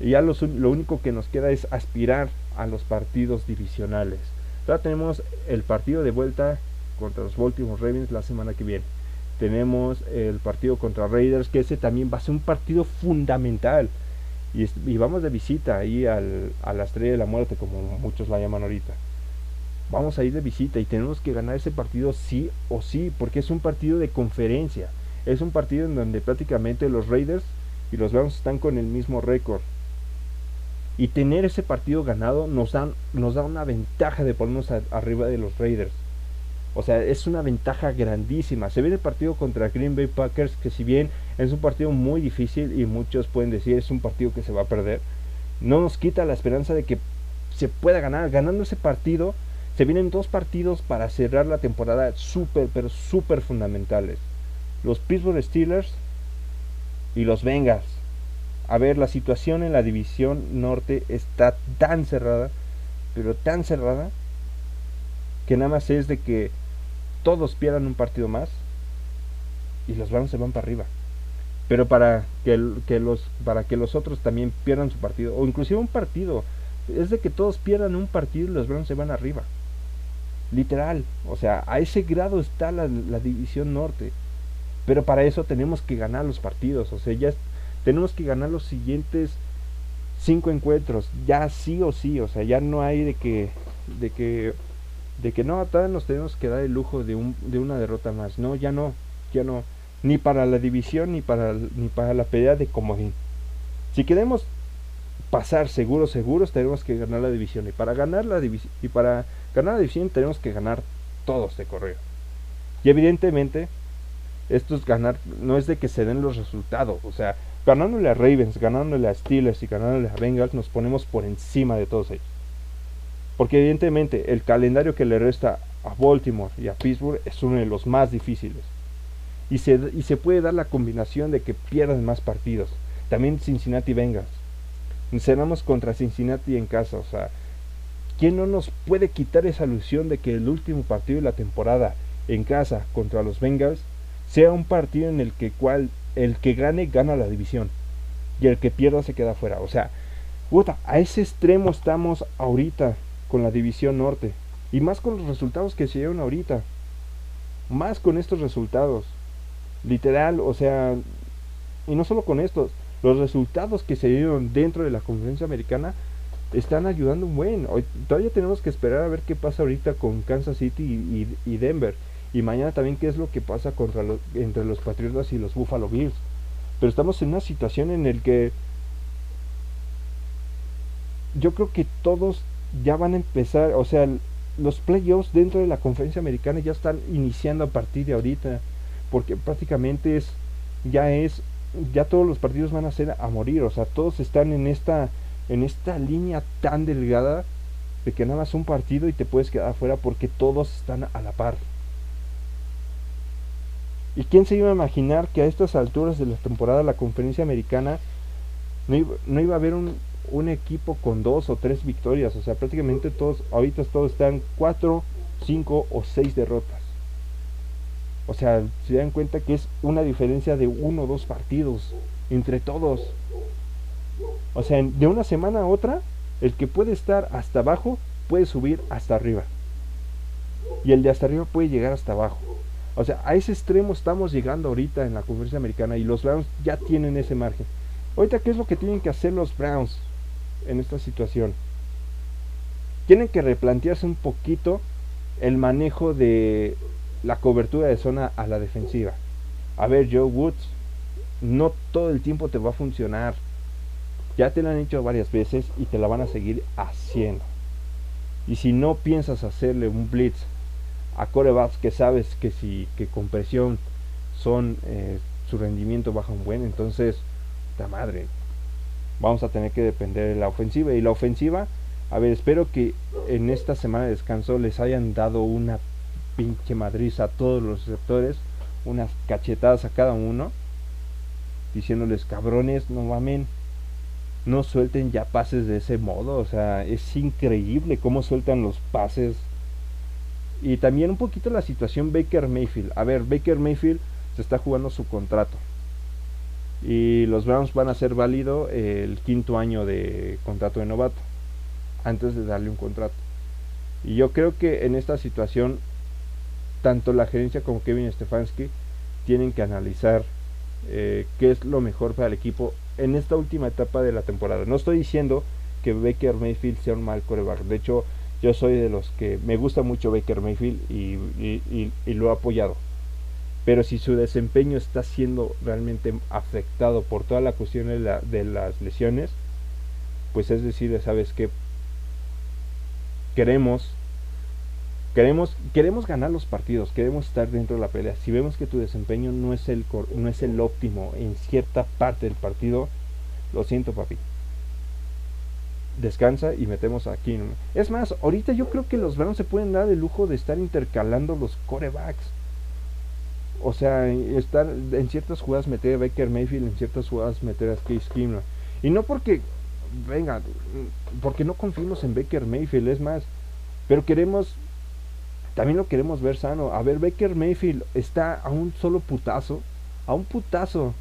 Y ya lo único que nos queda es aspirar a los partidos divisionales. Ahora tenemos el partido de vuelta contra los Baltimore Ravens la semana que viene. Tenemos el partido contra Raiders, que ese también va a ser un partido fundamental. Y, vamos de visita ahí al, a la estrella de la muerte, como muchos la llaman ahorita. Vamos a ir de visita y tenemos que ganar ese partido sí o sí, porque es un partido de conferencia. Es un partido en donde prácticamente los Raiders y los Browns están con el mismo récord. Y tener ese partido ganado nos, nos da una ventaja de ponernos arriba de los Raiders. O sea, es una ventaja grandísima. Se ve el partido contra Green Bay Packers, que si bien es un partido muy difícil y muchos pueden decir es un partido que se va a perder, no nos quita la esperanza de que se pueda ganar. Ganando ese partido, se vienen dos partidos para cerrar la temporada súper, pero súper fundamentales. Los Pittsburgh Steelers y los Bengals. A ver, la situación en la división norte está tan cerrada, pero tan cerrada, que nada más es de que todos pierdan un partido más y los Browns se van para arriba. Pero para que, los, para que los otros también pierdan su partido, o inclusive un partido, es de que todos pierdan un partido y los Browns se van arriba. Literal, o sea, a ese grado está la, la división norte. Pero para eso tenemos que ganar los partidos, o sea, ya tenemos que ganar los siguientes cinco encuentros, ya sí o sí, o sea, ya no hay de que, de que de que no, todavía nos tenemos que dar el lujo de, un, de una derrota más. No, ya no, ya no. Ni para la división ni para, ni para la pelea de comodín. Si queremos pasar seguros, seguros, tenemos que ganar la división. Y para ganar la división, y para ganar la división tenemos que ganar todos de correo. Y evidentemente, esto es ganar, no es de que se den los resultados. O sea, ganándole a Ravens, ganándole a Steelers y ganándole a Bengals, nos ponemos por encima de todos ellos. Porque evidentemente el calendario que le resta a Baltimore y a Pittsburgh es uno de los más difíciles. Y se, y se puede dar la combinación de que pierdan más partidos. También Cincinnati Bengals. Cenamos contra Cincinnati en casa. O sea, ¿quién no nos puede quitar esa ilusión de que el último partido de la temporada en casa contra los Bengals sea un partido en el que cual el que gane gana la división y el que pierda se queda fuera? O sea, a ese extremo estamos ahorita con la división norte. Y más con los resultados que se dieron ahorita. Más con estos resultados. Literal, o sea, y no solo con estos, los resultados que se dieron dentro de la conferencia americana están ayudando un buen. Hoy, todavía tenemos que esperar a ver qué pasa ahorita con Kansas City y, Denver. Y mañana también qué es lo que pasa contra entre los Patriotas y los Buffalo Bills. Pero estamos en una situación en el que yo creo que todos ya van a empezar, o sea, los playoffs dentro de la conferencia americana ya están iniciando a partir de ahorita, porque prácticamente es, ya es, ya todos los partidos van a ser a morir, o sea, todos están en esta, en esta línea tan delgada de que nada más un partido y te puedes quedar afuera porque todos están a la par. ¿Y quién se iba a imaginar que a estas alturas de la temporada la conferencia americana no iba a haber un, un equipo con dos o tres victorias. O sea, prácticamente todos, ahorita todos están cuatro, cinco o seis derrotas. O sea, se dan cuenta que es una diferencia de uno o dos partidos entre todos. O sea, de una semana a otra, el que puede estar hasta abajo puede subir hasta arriba. Y el de hasta arriba puede llegar hasta abajo. O sea, a ese extremo estamos llegando ahorita en la conferencia americana y los Browns ya tienen ese margen. Ahorita, ¿qué es lo que tienen que hacer los Browns? en esta situación. Tienen que replantearse un poquito el manejo de la cobertura de zona a la defensiva. A ver, Joe Woods, no todo el tiempo te va a funcionar. Ya te lo han hecho varias veces y te la van a seguir haciendo. Y si no piensas hacerle un blitz a corebacks que sabes que si que con presión son eh, su rendimiento baja un buen, entonces, la madre, vamos a tener que depender de la ofensiva. Y la ofensiva, a ver, espero que en esta semana de descanso les hayan dado una pinche madriza a todos los receptores, unas cachetadas a cada uno, diciéndoles cabrones, no mamen, no suelten ya pases de ese modo. O sea, es increíble cómo sueltan los pases. Y también un poquito la situación Baker Mayfield. A ver, Baker Mayfield se está jugando su contrato. Y los Browns van a hacer válido el quinto año de contrato de novato. Antes de darle un contrato. Y yo creo que en esta situación, tanto la gerencia como Kevin Stefanski tienen que analizar eh, qué es lo mejor para el equipo en esta última etapa de la temporada. No estoy diciendo que Baker Mayfield sea un mal coreback. De hecho, yo soy de los que me gusta mucho Baker Mayfield y, lo he apoyado. Pero si su desempeño está siendo realmente afectado por toda la cuestión de, de las lesiones, pues es decir, sabes que queremos Queremos, queremos ganar los partidos, queremos estar dentro de la pelea. Si vemos que tu desempeño no es el, no es el óptimo en cierta parte del partido, lo siento papi. Descansa y metemos aquí. Es más, ahorita yo creo que los Browns se pueden dar el lujo de estar intercalando los corebacks. O sea, estar en ciertas jugadas meter a Baker Mayfield, en ciertas jugadas meter a Case Keenum. Y no porque, venga, porque no confiamos en Baker Mayfield, es más, pero queremos también lo queremos ver sano. A ver, Baker Mayfield está a un solo putazo, a un putazo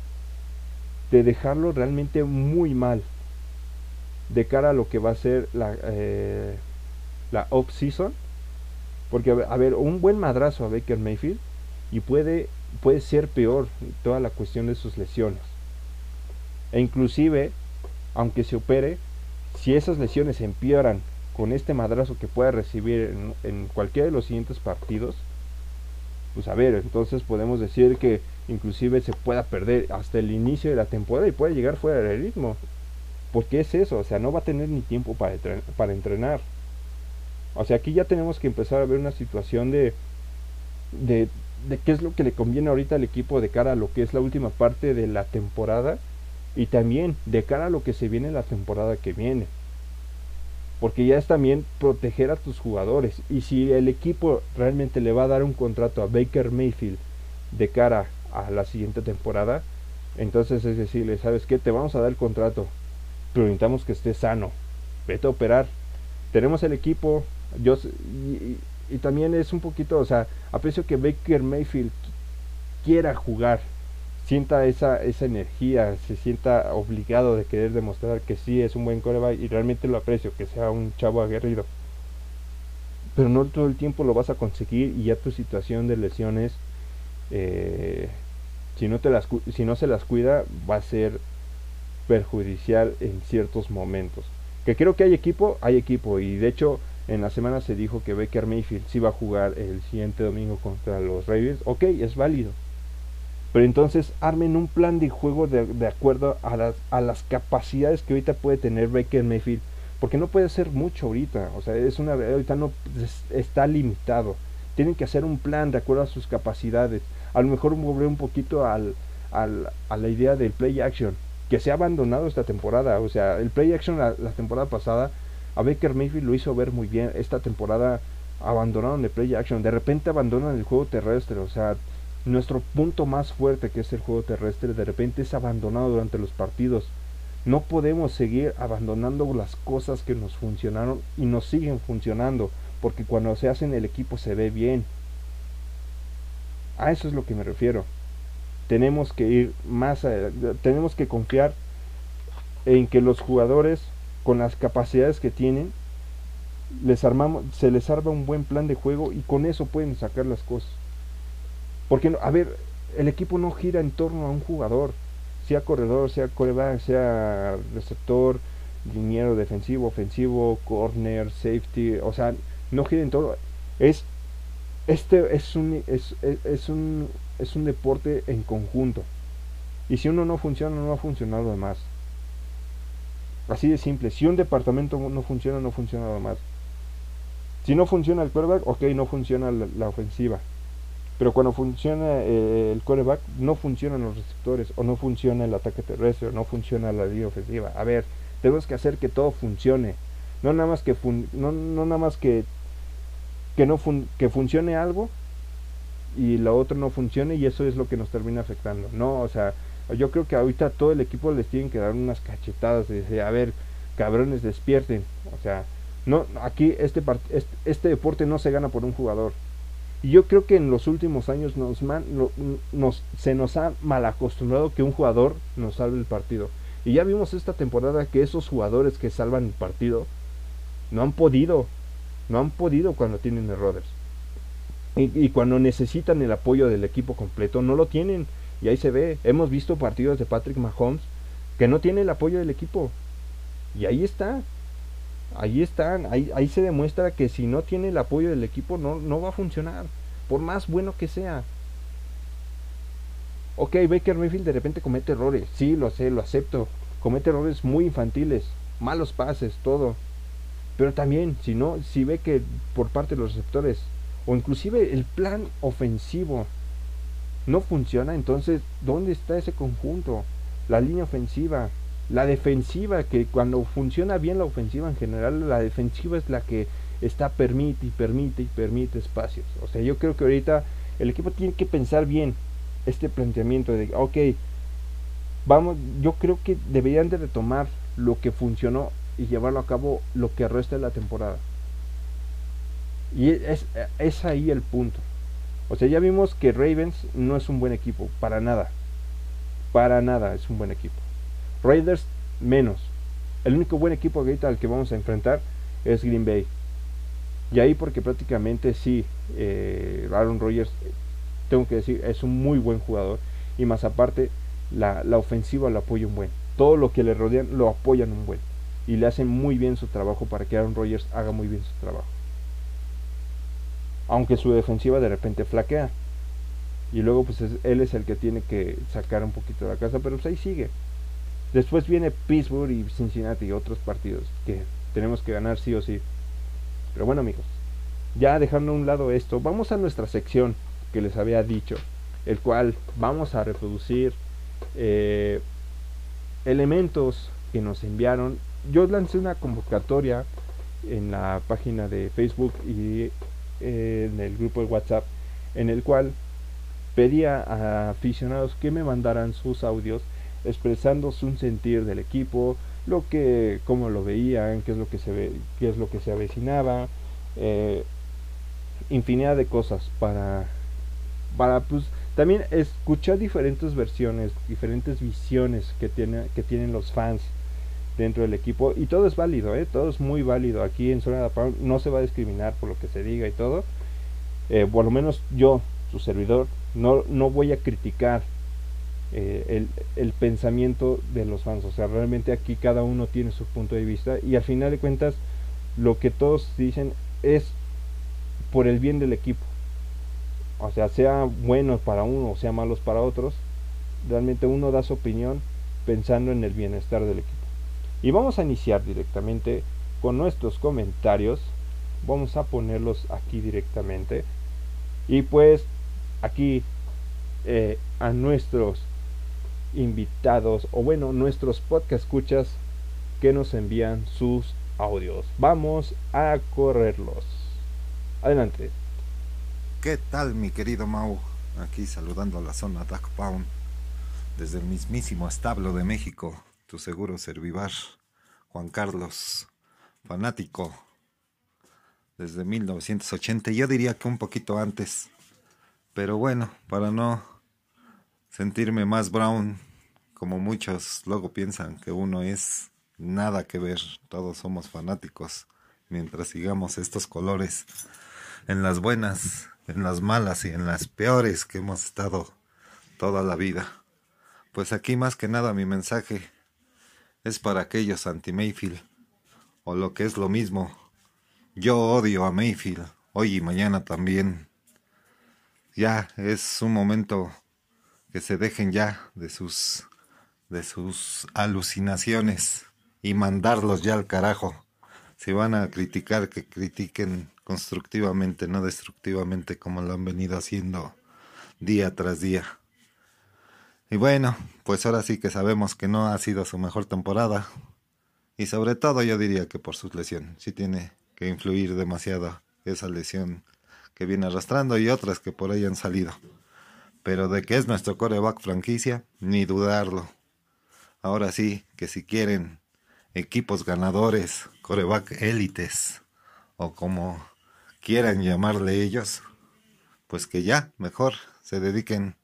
de dejarlo realmente muy mal de cara a lo que va a ser la, eh, la off-season. Porque, a ver, un buen madrazo a Baker Mayfield y puede, puede ser peor toda la cuestión de sus lesiones. E inclusive, aunque se opere, si esas lesiones empeoran con este madrazo que pueda recibir en, cualquiera de los siguientes partidos, pues a ver, entonces podemos decir que inclusive se pueda perder hasta el inicio de la temporada y puede llegar fuera del ritmo. Porque es eso, o sea, no va a tener ni tiempo para, para entrenar. O sea, aquí ya tenemos que empezar a ver una situación de, de, de qué es lo que le conviene ahorita al equipo de cara a lo que es la última parte de la temporada y también de cara a lo que se viene la temporada que viene porque ya es también proteger a tus jugadores. Y si el equipo realmente le va a dar un contrato a Baker Mayfield de cara a la siguiente temporada, entonces es decirle, ¿sabes qué? Te vamos a dar el contrato, pero necesitamos que esté sano. Vete a operar. Tenemos el equipo, yo y, también es un poquito, o sea, aprecio que Baker Mayfield quiera jugar sienta esa, esa energía, se sienta obligado de querer demostrar que sí es un buen coreback y realmente lo aprecio, que sea un chavo aguerrido. Pero no todo el tiempo lo vas a conseguir y ya tu situación de lesiones, eh, si, no te las, si no se las cuida, va a ser perjudicial en ciertos momentos. Que creo que hay equipo, hay equipo y de hecho en la semana se dijo que Baker Mayfield sí va a jugar el siguiente domingo contra los Ravens. Ok, es válido pero entonces armen un plan de juego de, acuerdo a las, a las capacidades que ahorita puede tener Baker Mayfield. Porque no puede hacer mucho ahorita. O sea, es una ahorita no está limitado. Tienen que hacer un plan de acuerdo a sus capacidades. A lo mejor mover un poquito al, al, a la idea del play action. Que se ha abandonado esta temporada. O sea, el play action la, temporada pasada. A Baker Mayfield lo hizo ver muy bien. Esta temporada abandonaron el play action. De repente abandonan el juego terrestre. O sea, nuestro punto más fuerte, que es el juego terrestre, de repente es abandonado durante los partidos. No podemos seguir abandonando las cosas que nos funcionaron y nos siguen funcionando, porque cuando se hace en el equipo se ve bien. A eso es lo que me refiero. Tenemos que ir más, tenemos que confiar en que los jugadores con las capacidades que tienen les armamos, se les arma un buen plan de juego y con eso pueden sacar las cosas. Porque, a ver, el equipo no gira en torno a un jugador, sea corredor, sea coreback, sea receptor, liniero defensivo, ofensivo, corner, safety, o sea, no gira en todo. Es este es un es, es, un es un deporte en conjunto. Y si uno no funciona, no va a funcionar lo demás. Así de simple. Si un departamento no funciona, no funciona lo demás. Si no funciona el quarterback, ok, no funciona la ofensiva. Pero cuando funciona eh, el coreback, no funcionan los receptores, o no funciona el ataque terrestre, o no funciona la línea ofensiva. A ver, tenemos que hacer que todo funcione. No nada más que, no, no nada más que, que, no que funcione algo y lo otro no funcione y eso es lo que nos termina afectando. No, o sea, Yo creo que ahorita todo el equipo les tienen que dar unas cachetadas de decir, a ver, cabrones, despierten. O sea, no, aquí este, este, este, deporte no se gana por un jugador. Y yo creo que en los últimos años nos, nos, se nos ha mal acostumbrado que un jugador nos salve el partido. Y ya vimos esta temporada que esos jugadores que salvan el partido no han podido. No han podido cuando tienen errores. Y, cuando necesitan el apoyo del equipo completo, no lo tienen. Y ahí se ve. Hemos visto partidos de Patrick Mahomes que no tiene el apoyo del equipo. Y ahí está. Ahí están. Ahí, ahí se demuestra que si no tiene el apoyo del equipo no, no va a funcionar. Por más bueno que sea. Ok, Baker Mayfield de repente comete errores. Sí, lo sé, lo acepto. Comete errores muy infantiles. Malos pases, todo. Pero también, si no, si ve que por parte de los receptores o inclusive el plan ofensivo no funciona, entonces, ¿dónde está ese conjunto? La línea ofensiva, la defensiva, que cuando funciona bien la ofensiva en general, la defensiva es la que está permite y permite y permite espacios. O sea, yo creo que ahorita el equipo tiene que pensar bien este planteamiento de, ok, vamos, yo creo que deberían de retomar lo que funcionó y llevarlo a cabo lo que resta de la temporada. Y es, es ahí el punto. O sea, ya vimos que Ravens no es un buen equipo, para nada. Para nada es un buen equipo. Raiders menos. El único buen equipo ahorita al que vamos a enfrentar es Green Bay. Y ahí porque prácticamente sí, eh, Aaron Rodgers, tengo que decir, es un muy buen jugador. Y más aparte, la, la ofensiva lo apoya un buen. Todo lo que le rodean lo apoyan un buen. Y le hacen muy bien su trabajo para que Aaron Rodgers haga muy bien su trabajo aunque su defensiva de repente flaquea. Y luego pues él es el que tiene que sacar un poquito de la casa, pero pues ahí sigue. Después viene Pittsburgh y Cincinnati y otros partidos que tenemos que ganar sí o sí. Pero bueno amigos, ya dejando a un lado esto, vamos a nuestra sección que les había dicho, el cual vamos a reproducir eh, elementos que nos enviaron. Yo lancé una convocatoria en la página de Facebook y en el grupo de WhatsApp en el cual pedía a aficionados que me mandaran sus audios expresando su sentir del equipo, lo que, cómo lo veían, qué es lo que se ve, qué es lo que se avecinaba, eh, infinidad de cosas para, para pues también escuchar diferentes versiones, diferentes visiones que tiene, que tienen los fans dentro del equipo y todo es válido, ¿eh? todo es muy válido. Aquí en Zona de no se va a discriminar por lo que se diga y todo. Eh, por lo menos yo, su servidor, no, no voy a criticar eh, el, el, pensamiento de los fans. O sea, realmente aquí cada uno tiene su punto de vista y al final de cuentas lo que todos dicen es por el bien del equipo. O sea, sea bueno para uno o sea malos para otros, realmente uno da su opinión pensando en el bienestar del equipo. Y vamos a iniciar directamente con nuestros comentarios. Vamos a ponerlos aquí directamente. Y pues aquí eh, a nuestros invitados o bueno nuestros podcast escuchas que nos envían sus audios. Vamos a correrlos. Adelante. ¿Qué tal mi querido Mau? Aquí saludando a la zona Duck Pound desde el mismísimo establo de México tu seguro Servivar, Juan Carlos, fanático desde 1980, yo diría que un poquito antes, pero bueno, para no sentirme más brown, como muchos luego piensan que uno es, nada que ver, todos somos fanáticos, mientras sigamos estos colores en las buenas, en las malas y en las peores que hemos estado toda la vida. Pues aquí más que nada mi mensaje es para aquellos anti-Mayfield, o lo que es lo mismo. Yo odio a Mayfield, hoy y mañana también. Ya es un momento que se dejen ya de sus de sus alucinaciones y mandarlos ya al carajo. Si van a criticar, que critiquen constructivamente, no destructivamente como lo han venido haciendo día tras día. Y bueno, pues ahora sí que sabemos que no ha sido su mejor temporada. Y sobre todo yo diría que por su lesión. Sí tiene que influir demasiado esa lesión que viene arrastrando y otras que por ahí han salido. Pero de que es nuestro coreback franquicia, ni dudarlo. Ahora sí, que si quieren equipos ganadores, coreback élites, o como quieran llamarle ellos, pues que ya mejor se dediquen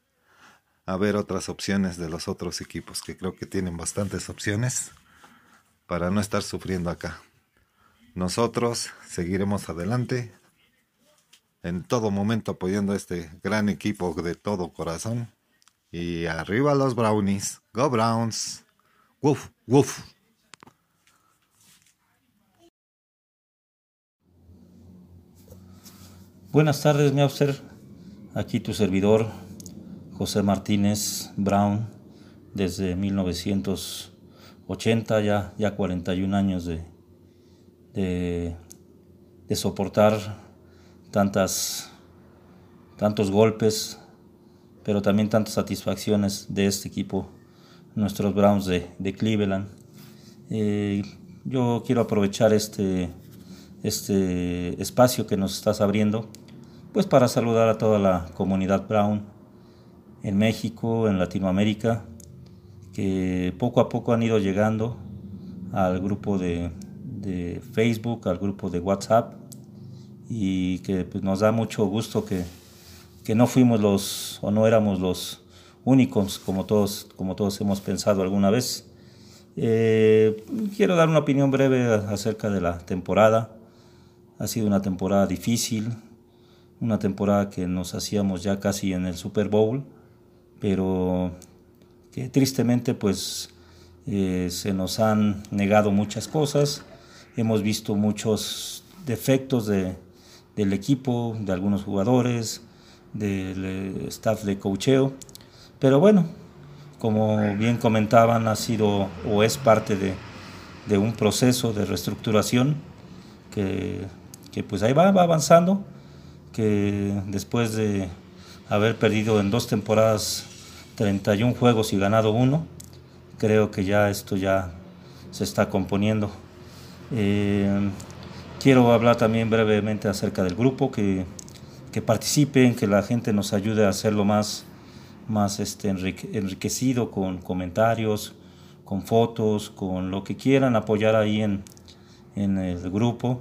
a ver otras opciones de los otros equipos, que creo que tienen bastantes opciones para no estar sufriendo acá. Nosotros seguiremos adelante, en todo momento apoyando a este gran equipo de todo corazón. Y arriba los Brownies. Go Browns. Woof, woof. Buenas tardes, Meowster. Aquí tu servidor, José Martínez Brown, desde 1980, ya, ya 41 años de, de, de soportar tantas, tantos golpes, pero también tantas satisfacciones de este equipo, nuestros Browns de, Cleveland. Eh, yo quiero aprovechar este, este espacio que nos estás abriendo, pues para saludar a toda la comunidad Brown en México, en Latinoamérica, que poco a poco han ido llegando al grupo de, Facebook, al grupo de WhatsApp, y que pues, nos da mucho gusto que, que, no fuimos los o no éramos los únicos como todos, como todos hemos pensado alguna vez. Eh, quiero dar una opinión breve acerca de la temporada. Ha sido una temporada difícil, una temporada que nos hacíamos ya casi en el Super Bowl, pero que tristemente pues eh, se nos han negado muchas cosas, hemos visto muchos defectos de, del equipo, de algunos jugadores, del eh, staff de cocheo. Pero bueno, como bien comentaban, ha sido o es parte de, un proceso de reestructuración que, pues ahí va, va avanzando, que después de haber perdido en dos temporadas 31 juegos y ganado uno, creo que ya esto ya se está componiendo. Eh, Quiero hablar también brevemente acerca del grupo, que, que participen, que la gente nos ayude a hacerlo más, más este, enriquecido con comentarios, con fotos, con lo que quieran apoyar ahí en, en el grupo.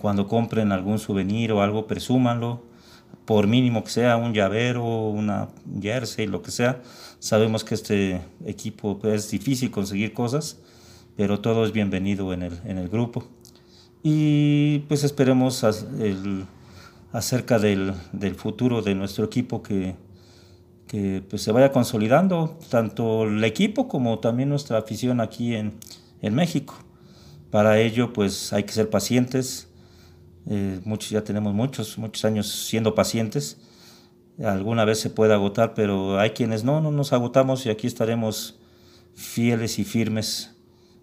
Cuando compren algún souvenir o algo, presúmanlo, por mínimo que sea un llavero, una jersey, lo que sea. Sabemos que este equipo es difícil conseguir cosas, pero todo es bienvenido en el, en el grupo y pues esperemos acerca del, futuro de nuestro equipo que, pues, se vaya consolidando, tanto el equipo como también nuestra afición aquí en, México. Para ello pues hay que ser pacientes, eh, muchos ya tenemos muchos, muchos años siendo pacientes, alguna vez se puede agotar, pero hay quienes no, no nos agotamos y aquí estaremos fieles y firmes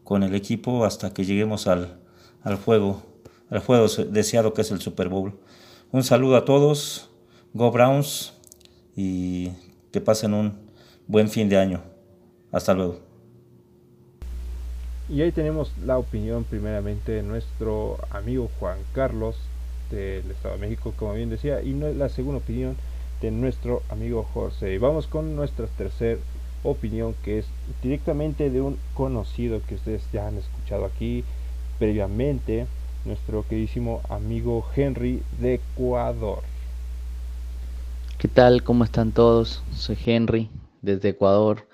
con el equipo hasta que lleguemos al, al juego, al juego deseado que es el Super Bowl. Un saludo a todos, Go Browns y que pasen un buen fin de año. Hasta luego. Y ahí tenemos la opinión primeramente de nuestro amigo Juan Carlos del Estado de México, como bien decía, y la segunda opinión de nuestro amigo José. Y vamos con nuestra tercera opinión, que es directamente de un conocido que ustedes ya han escuchado aquí previamente nuestro queridísimo amigo Henry de Ecuador. ¿Qué tal? ¿Cómo están todos? Soy Henry desde Ecuador,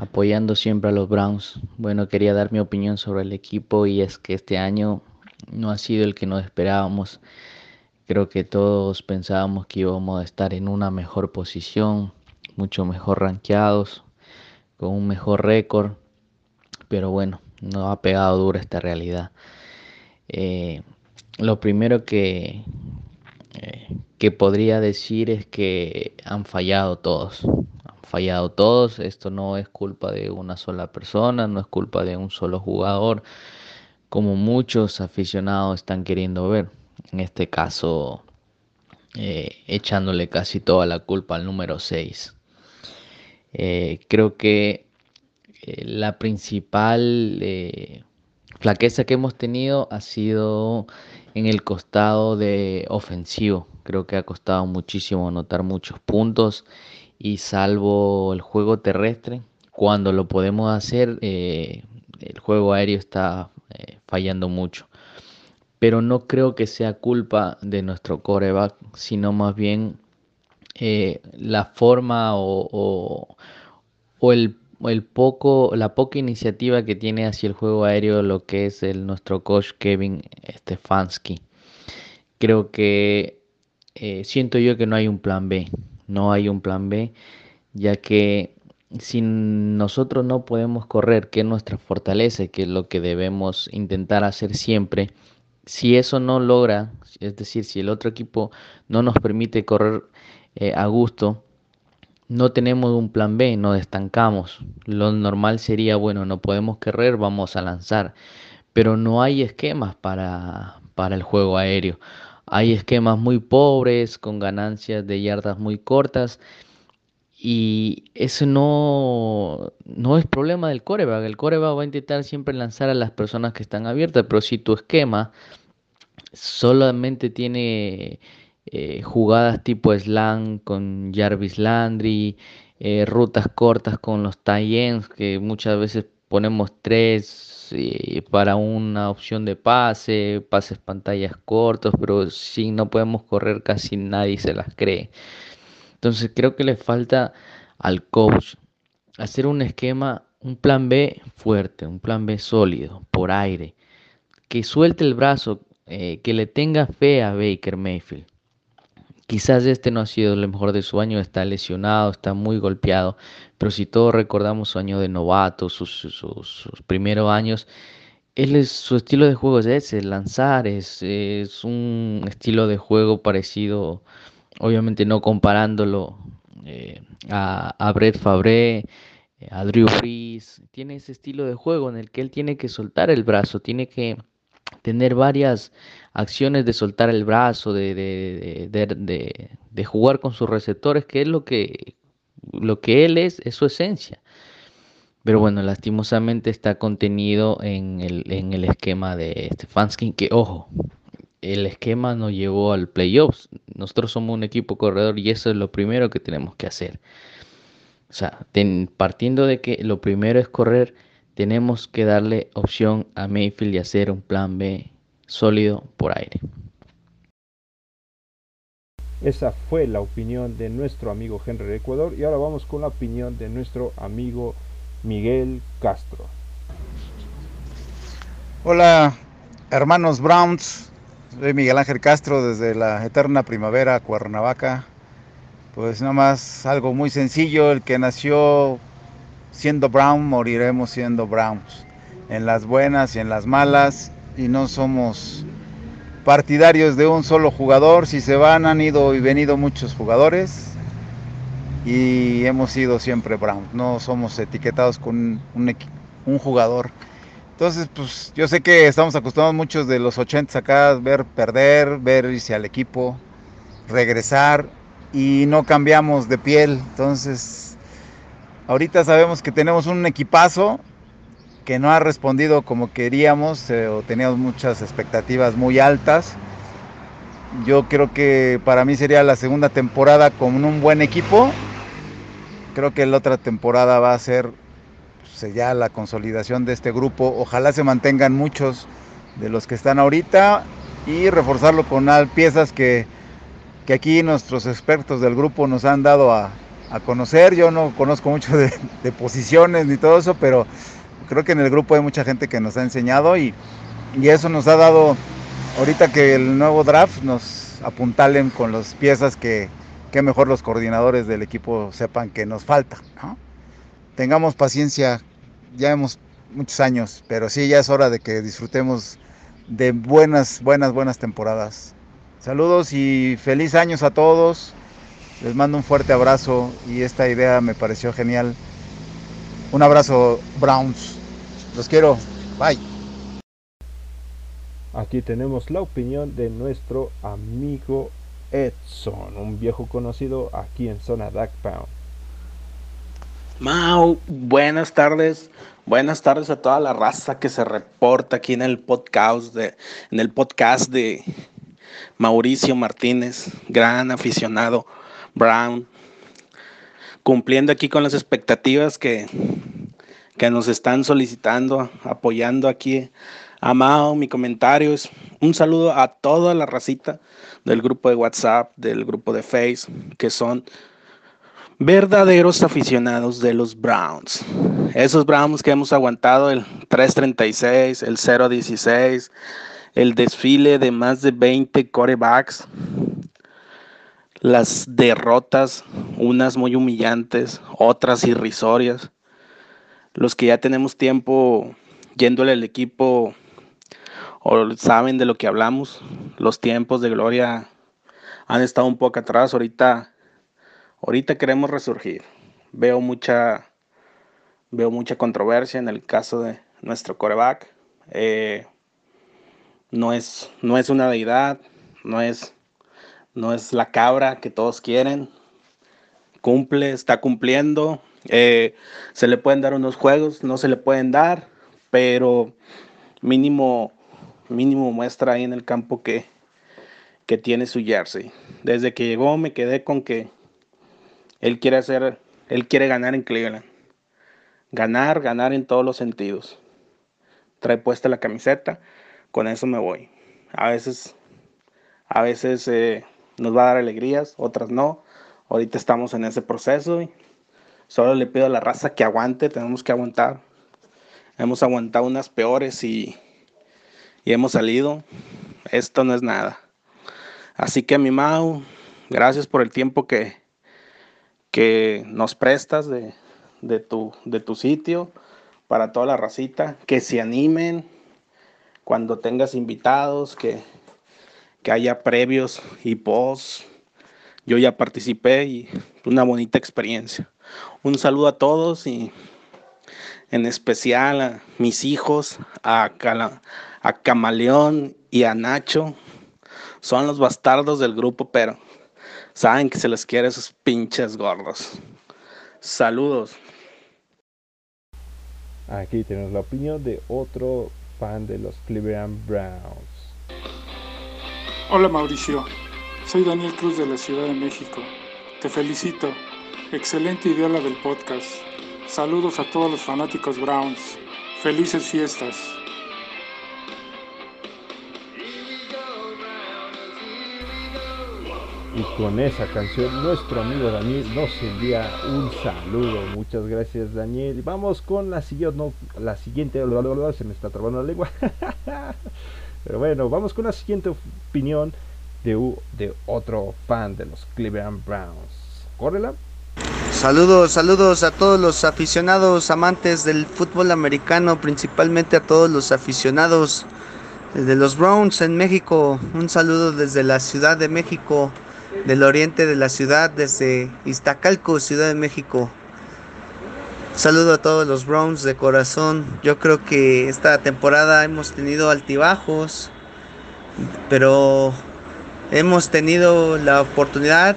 apoyando siempre a los Browns. Bueno, quería dar mi opinión sobre el equipo y es que este año no ha sido el que nos esperábamos. Creo que todos pensábamos que íbamos a estar en una mejor posición, mucho mejor rankeados, con un mejor récord, pero bueno, no ha pegado duro esta realidad. Eh, lo primero que, eh, que podría decir es que han fallado todos. Fallado todos. Esto no es culpa de una sola persona, no es culpa de un solo jugador, como muchos aficionados están queriendo ver. En este caso, eh, echándole casi toda la culpa al número 6. creo que eh, la principal eh, flaqueza que hemos tenido ha sido en el costado de ofensivo. Creo que ha costado muchísimo anotar muchos puntos y salvo el juego terrestre, cuando lo podemos hacer, eh, el juego aéreo está eh, fallando mucho. Pero no creo que sea culpa de nuestro coreback, sino más bien eh, la forma o, el, poco, la poca iniciativa que tiene hacia el juego aéreo lo que es nuestro coach Kevin Stefanski. Creo que siento yo que no hay un plan B no hay un plan B, ya que si nosotros no podemos correr, que es nuestra fortaleza, que es lo que debemos intentar hacer siempre, si eso no logra, es decir, si el otro equipo no nos permite correr eh, a gusto, no tenemos un plan B, nos estancamos. Lo normal sería, bueno, no podemos correr, vamos a lanzar, pero no hay esquemas para, para el juego aéreo. Hay esquemas muy pobres, con ganancias de yardas muy cortas. Y eso no, no es problema del coreback. El coreback va a intentar siempre lanzar a las personas que están abiertas, pero si tu esquema solamente tiene eh, jugadas tipo slang con Jarvis Landry, eh, rutas cortas con los tie que muchas veces ponemos tres para una opción de pase, pases pantallas cortos, pero si no podemos correr casi nadie se las cree. Entonces creo que le falta al coach hacer un esquema, un plan B fuerte, un plan B sólido, por aire, que suelte el brazo, eh, que le tenga fe a Baker Mayfield. Quizás este no ha sido el mejor de su año, está lesionado, está muy golpeado, pero si todos recordamos su año de novato, sus, primeros años, él es, su estilo de juego es ese, lanzar, es, es un estilo de juego parecido, obviamente no comparándolo eh, a, Brett Favre, eh, a Drew Brees, tiene ese estilo de juego en el que él tiene que soltar el brazo, tiene que tener varias acciones de soltar el brazo, de, de, jugar con sus receptores, que es lo que, lo que él es, es su esencia. Pero bueno, lastimosamente está contenido en el, en el esquema de Stefanski, que ojo, el esquema nos llevó al playoffs. Nosotros somos un equipo corredor y eso es lo primero que tenemos que hacer. O sea, partiendo de que lo primero es correr, tenemos que darle opción a Mayfield y hacer un plan B sólido por aire. Esa fue la opinión de nuestro amigo Henry de Ecuador y ahora vamos con la opinión de nuestro amigo Miguel Castro. Hola, hermanos Browns. Soy Miguel Ángel Castro desde la eterna primavera, Cuernavaca. Pues nada más algo muy sencillo, el que nació siendo Brown, moriremos siendo Browns. En las buenas y en las malas, y no somos partidarios de un solo jugador. Si se van, han ido y venido muchos jugadores y hemos sido siempre Brown. No somos etiquetados con un, un, jugador. Entonces, pues yo sé que estamos acostumbrados muchos de los 80 acá, ver perder, ver irse al equipo, regresar y no cambiamos de piel. Entonces, Ahorita sabemos que tenemos un equipazo que no ha respondido como queríamos eh, o teníamos muchas expectativas muy altas. Yo creo que para mí sería la segunda temporada con un buen equipo. Creo que la otra temporada va a ser pues, ya la consolidación de este grupo. Ojalá se mantengan muchos de los que están ahorita y reforzarlo con piezas que, que aquí nuestros expertos del grupo nos han dado a, a conocer. Yo no conozco mucho de, posiciones ni todo eso, pero creo que en el grupo hay mucha gente que nos ha enseñado y, eso nos ha dado, ahorita que el nuevo draft nos apuntalen con las piezas que, que mejor los coordinadores del equipo sepan que nos falta. Tengamos paciencia, ya hemos muchos años, pero sí ya es hora de que disfrutemos de buenas, buenas, buenas temporadas. Saludos y feliz años a todos. Les mando un fuerte abrazo y esta idea me pareció genial. Un abrazo, Browns. Los quiero. Bye. Aquí tenemos la opinión de nuestro amigo Edson, un viejo conocido aquí en zona Duck Pound. Mau, buenas tardes. Buenas tardes a toda la raza que se reporta aquí en el podcast de, en el podcast de Mauricio Martínez, gran aficionado Brown. cumpliendo aquí con las expectativas que, que nos están solicitando, apoyando aquí. Amado, mi comentario es un saludo a toda la racita del grupo de WhatsApp, del grupo de Face, que son verdaderos aficionados de los Browns. Esos Browns que hemos aguantado el 336, el 016, el desfile de más de 20 corebacks, las derrotas, unas muy humillantes, otras irrisorias. Los que ya tenemos tiempo yéndole al equipo o saben de lo que hablamos, los tiempos de gloria han estado un poco atrás, ahorita Ahorita queremos resurgir. Veo mucha, veo mucha controversia en el caso de nuestro coreback. Eh, no, es, no es una deidad, no es, no es la cabra que todos quieren. Cumple, está cumpliendo. Eh, se le pueden dar unos juegos, no se le pueden dar, pero mínimo, mínimo muestra ahí en el campo que, que tiene su jersey. Desde que llegó me quedé con que él quiere hacer, él quiere ganar en Cleveland. Ganar, ganar en todos los sentidos. Trae puesta la camiseta, con eso me voy. A veces, a veces eh, nos va a dar alegrías, otras no. Ahorita estamos en ese proceso y solo le pido a la raza que aguante, tenemos que aguantar. Hemos aguantado unas peores y, y hemos salido. Esto no es nada. Así que mi Mau, gracias por el tiempo que, que nos prestas de, tu, de tu sitio para toda la racita, que se animen cuando tengas invitados, que, que haya previos y post. Yo ya participé y una bonita experiencia. Un saludo a todos y en especial a mis hijos, a, a Camaleón y a Nacho. Son los bastardos del grupo, pero Saben que se les quiere esos pinches gordos. Saludos. Aquí tenemos la opinión de otro fan de los Cleveland Browns. Hola Mauricio, soy Daniel Cruz de la Ciudad de México. Te felicito. Excelente idea la del podcast. Saludos a todos los fanáticos Browns. Felices fiestas. Y con esa canción nuestro amigo Daniel nos envía un saludo. Muchas gracias Daniel. Vamos con la siguiente, no, la siguiente, se me está trabando la lengua. Pero bueno, vamos con la siguiente opinión de, de otro fan de los Cleveland Browns. Córrela. Saludos, saludos a todos los aficionados amantes del fútbol americano, principalmente a todos los aficionados de los Browns en México. Un saludo desde la Ciudad de México del oriente de la ciudad, desde Iztacalco, Ciudad de México. Saludo a todos los Browns de corazón. Yo creo que esta temporada hemos tenido altibajos, pero hemos tenido la oportunidad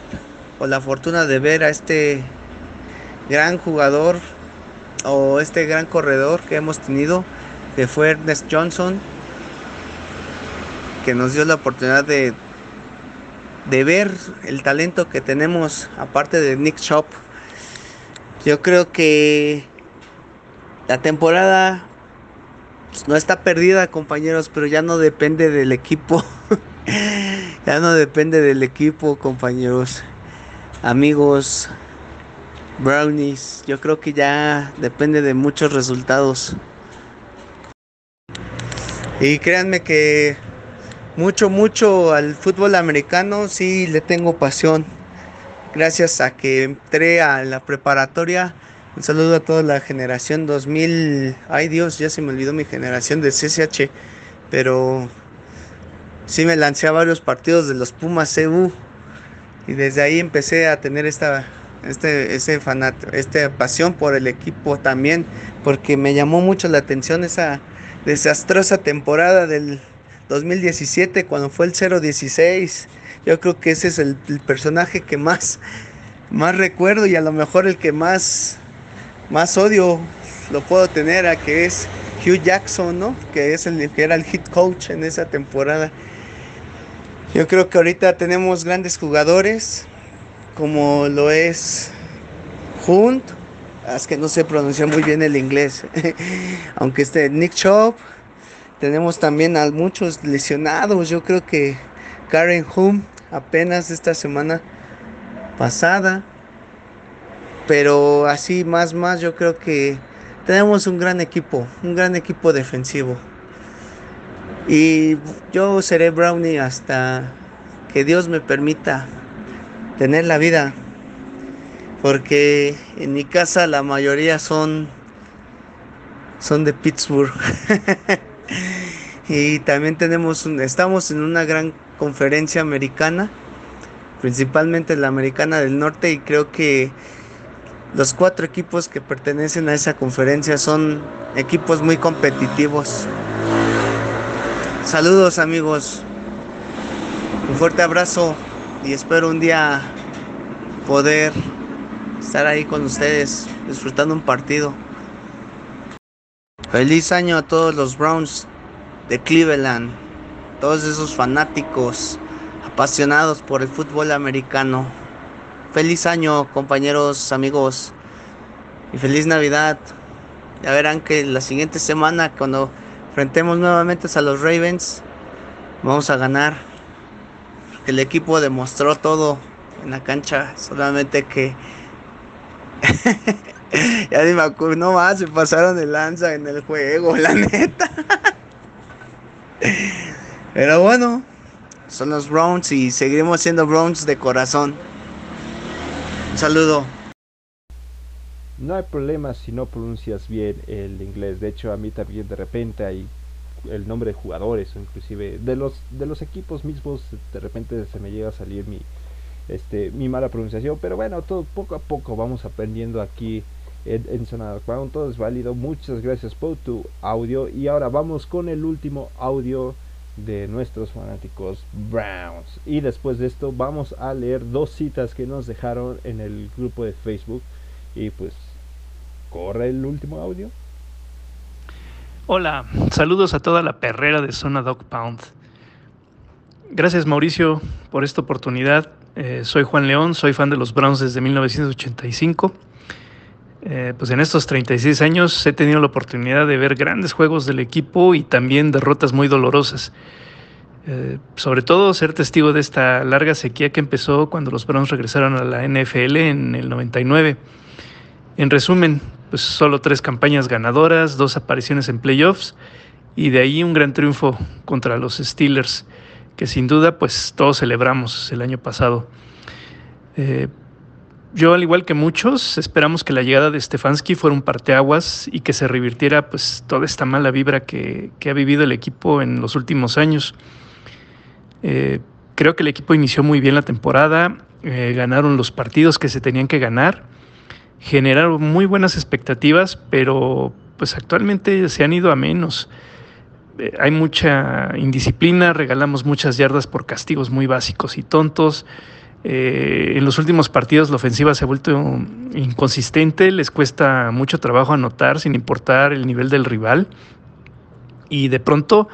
o la fortuna de ver a este gran jugador o este gran corredor que hemos tenido, que fue Ernest Johnson, que nos dio la oportunidad de de ver el talento que tenemos aparte de Nick Shop. Yo creo que la temporada pues, no está perdida, compañeros, pero ya no depende del equipo. ya no depende del equipo, compañeros. Amigos, Brownies, yo creo que ya depende de muchos resultados. Y créanme que mucho, mucho al fútbol americano, sí le tengo pasión. Gracias a que entré a la preparatoria. Un saludo a toda la generación 2000. Ay Dios, ya se me olvidó mi generación de CCH. Pero sí me lancé a varios partidos de los Pumas CU. Y desde ahí empecé a tener esta, este, ese esta pasión por el equipo también. Porque me llamó mucho la atención esa desastrosa temporada del 2017 cuando fue el 016. Yo creo que ese es el, personaje que más, más recuerdo y a lo mejor el que más, más odio lo puedo tener a que es Hugh Jackson, ¿no? Que es el que era el hit coach en esa temporada. Yo creo que ahorita tenemos grandes jugadores como lo es Hunt, es que no sé pronunciar muy bien el inglés, aunque esté Nick Chubb, tenemos también a muchos lesionados, yo creo que Karen Hunt apenas esta semana pasada, pero así más más yo creo que tenemos un gran equipo, un gran equipo defensivo. Y yo seré Brownie hasta que Dios me permita tener la vida. Porque en mi casa la mayoría son, son de Pittsburgh. y también tenemos estamos en una gran conferencia americana, principalmente la americana del norte, y creo que los cuatro equipos que pertenecen a esa conferencia son equipos muy competitivos. Saludos amigos, un fuerte abrazo y espero un día poder estar ahí con ustedes disfrutando un partido. Feliz año a todos los Browns de Cleveland, todos esos fanáticos apasionados por el fútbol americano. Feliz año compañeros, amigos y feliz Navidad. Ya verán que la siguiente semana cuando enfrentemos nuevamente a los Ravens vamos a ganar. El equipo demostró todo en la cancha, solamente que ya ni me acuerdo, no más, se pasaron de lanza en el juego, la neta. Pero bueno, son los Browns y seguiremos siendo Browns de corazón. Un saludo. No hay problema si no pronuncias bien el inglés. De hecho, a mí también de repente hay el nombre de jugadores o inclusive de los de los equipos mismos de repente se me llega a salir mi este mi mala pronunciación pero bueno todo poco a poco vamos aprendiendo aquí en, en Sonada todo es válido muchas gracias por tu audio y ahora vamos con el último audio de nuestros fanáticos Browns y después de esto vamos a leer dos citas que nos dejaron en el grupo de Facebook y pues corre el último audio Hola, saludos a toda la perrera de Zona Dog Pound. Gracias Mauricio por esta oportunidad. Eh, soy Juan León, soy fan de los Browns desde 1985. Eh, pues en estos 36 años he tenido la oportunidad de ver grandes juegos del equipo y también derrotas muy dolorosas. Eh, sobre todo ser testigo de esta larga sequía que empezó cuando los Browns regresaron a la NFL en el 99. En resumen, pues solo tres campañas ganadoras, dos apariciones en playoffs y de ahí un gran triunfo contra los Steelers, que sin duda pues todos celebramos el año pasado. Eh, yo, al igual que muchos, esperamos que la llegada de Stefanski fuera un parteaguas y que se revirtiera pues toda esta mala vibra que, ha vivido el equipo en los últimos años. Eh, creo que el equipo inició muy bien la temporada, eh, ganaron los partidos que se tenían que ganar generaron muy buenas expectativas, pero pues actualmente se han ido a menos. Eh, hay mucha indisciplina, regalamos muchas yardas por castigos muy básicos y tontos. Eh, en los últimos partidos la ofensiva se ha vuelto inconsistente, les cuesta mucho trabajo anotar sin importar el nivel del rival. Y de pronto,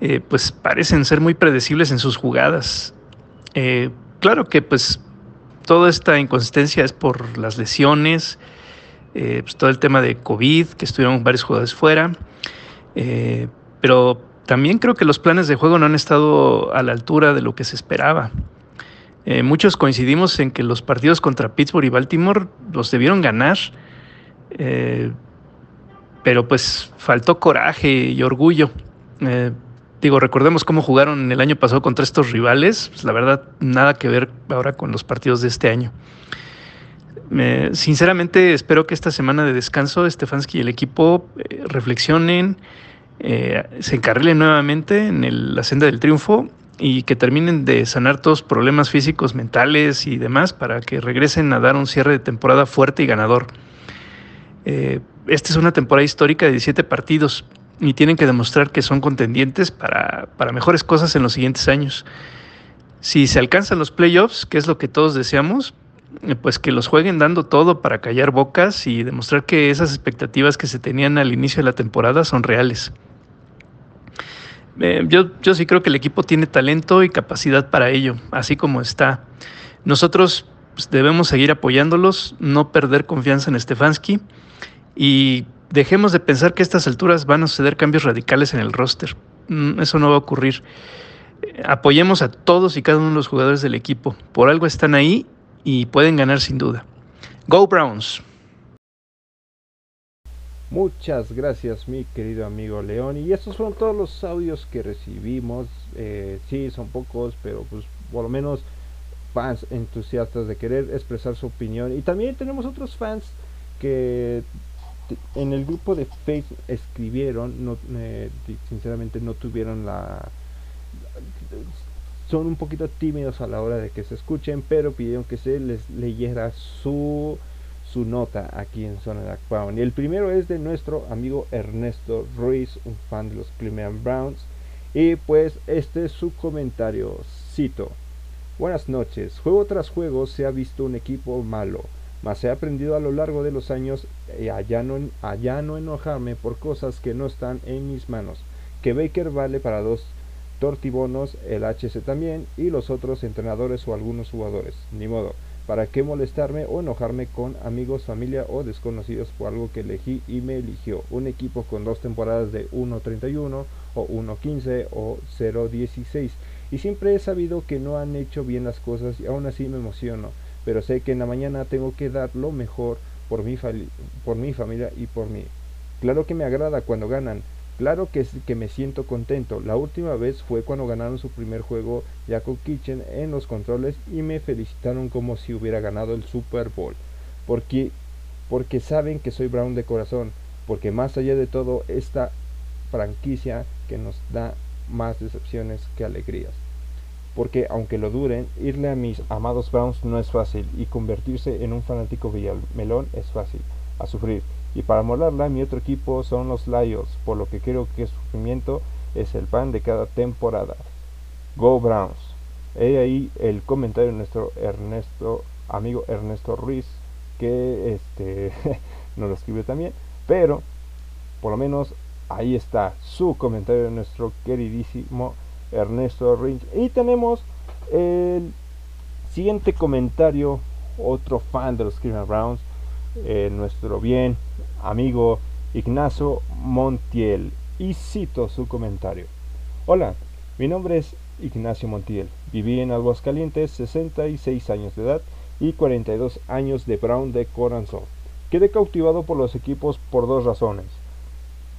eh, pues parecen ser muy predecibles en sus jugadas. claro que pues toda esta inconsistencia es por las lesiones, eh, pues todo el tema de COVID, que estuvieron varios jugadores fuera, eh, pero también creo que los planes de juego no han estado a la altura de lo que se esperaba. Eh, muchos coincidimos en que los partidos contra Pittsburgh y Baltimore los debieron ganar, pero pues faltó coraje y orgullo. Digo, recordemos cómo jugaron el año pasado contra estos rivales. Pues, la verdad, nada que ver ahora con los partidos de este año. sinceramente, espero que esta semana de descanso Stefanski y el equipo eh, reflexionen, eh, se encarrilen nuevamente en la senda del triunfo y que terminen de sanar todos problemas físicos, mentales y demás para que regresen a dar un cierre de temporada fuerte y ganador. Eh, esta es una temporada histórica de 17 partidos y tienen que demostrar que son contendientes para, mejores cosas en los siguientes años. Si se alcanzan los playoffs, que es lo que todos deseamos, eh, pues que los jueguen dando todo para callar bocas y demostrar que esas expectativas que se tenían al inicio de la temporada son reales. Eh, yo, sí creo que el equipo tiene talento y capacidad para ello, así como está. Nosotros pues, debemos seguir apoyándolos, no perder confianza en Stefanski y dejemos de pensar que a estas alturas van a suceder cambios radicales en el roster. Mm, eso no va a ocurrir. Apoyemos a todos y cada uno de los jugadores del equipo. Por algo están ahí y pueden ganar sin duda. Go Browns. Muchas gracias mi querido amigo León y estos fueron todos los audios que recibimos. Eh, sí, son pocos, pero pues por lo menos fans entusiastas de querer expresar su opinión. Y también tenemos otros fans que en el grupo de Facebook escribieron, no, eh, sinceramente no tuvieron la... Son un poquito tímidos a la hora de que se escuchen, pero pidieron que se les leyera su, su nota aquí en Zona de Brown. Y el primero es de nuestro amigo Ernesto Ruiz, un fan de los Cleveland Browns. Y pues este es su comentario, cito. Buenas noches, juego tras juego se ha visto un equipo malo mas he aprendido a lo largo de los años eh, a, ya no, no enojarme por cosas que no están en mis manos. Que Baker vale para dos tortibonos, el HC también, y los otros entrenadores o algunos jugadores. Ni modo. ¿Para qué molestarme o enojarme con amigos, familia o desconocidos por algo que elegí y me eligió? Un equipo con dos temporadas de 1.31 o 1.15 o 0.16. Y siempre he sabido que no han hecho bien las cosas y aún así me emociono pero sé que en la mañana tengo que dar lo mejor por mi, por mi familia y por mí. Claro que me agrada cuando ganan, claro que, que me siento contento. La última vez fue cuando ganaron su primer juego Jacob Kitchen en los controles y me felicitaron como si hubiera ganado el Super Bowl. Porque, porque saben que soy Brown de corazón, porque más allá de todo esta franquicia que nos da más decepciones que alegrías porque aunque lo duren, irle a mis amados Browns no es fácil y convertirse en un fanático Villamelón es fácil, a sufrir. Y para molarla, mi otro equipo son los Lions, por lo que creo que sufrimiento es el pan de cada temporada. Go Browns. He ahí el comentario de nuestro Ernesto, amigo Ernesto Ruiz, que este nos lo escribió también, pero por lo menos ahí está su comentario de nuestro queridísimo Ernesto Rinch. Y tenemos el siguiente comentario, otro fan de los Cleveland Browns, eh, nuestro bien amigo Ignacio Montiel. Y cito su comentario. Hola, mi nombre es Ignacio Montiel. Viví en Aguascalientes 66 años de edad y 42 años de Brown de corazón. Quedé cautivado por los equipos por dos razones.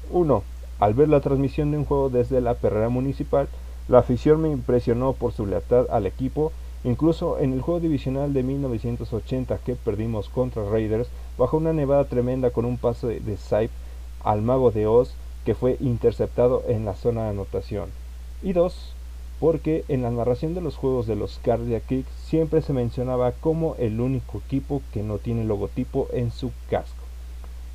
Uno, al ver la transmisión de un juego desde la perrera municipal, la afición me impresionó por su lealtad al equipo, incluso en el juego divisional de 1980 que perdimos contra Raiders bajo una nevada tremenda con un paso de, de al mago de Oz que fue interceptado en la zona de anotación. Y dos, porque en la narración de los juegos de los Cardiac Kicks siempre se mencionaba como el único equipo que no tiene logotipo en su casco.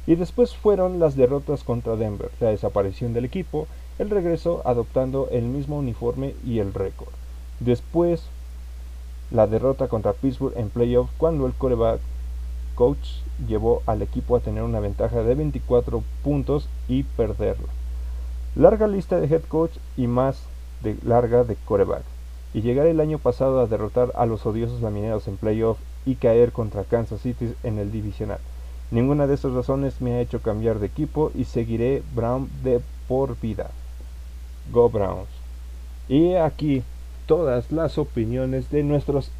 Y después fueron las derrotas contra Denver, la desaparición del equipo el regreso adoptando el mismo uniforme y el récord. Después, la derrota contra Pittsburgh en playoff cuando el coreback coach llevó al equipo a tener una ventaja de 24 puntos y perderlo. Larga lista de head coach y más de larga de coreback. Y llegar el año pasado a derrotar a los odiosos lamineros en playoff y caer contra Kansas City en el divisional. Ninguna de esas razones me ha hecho cambiar de equipo y seguiré Brown de por vida. Go Browns. Y aquí todas las opiniones de nuestros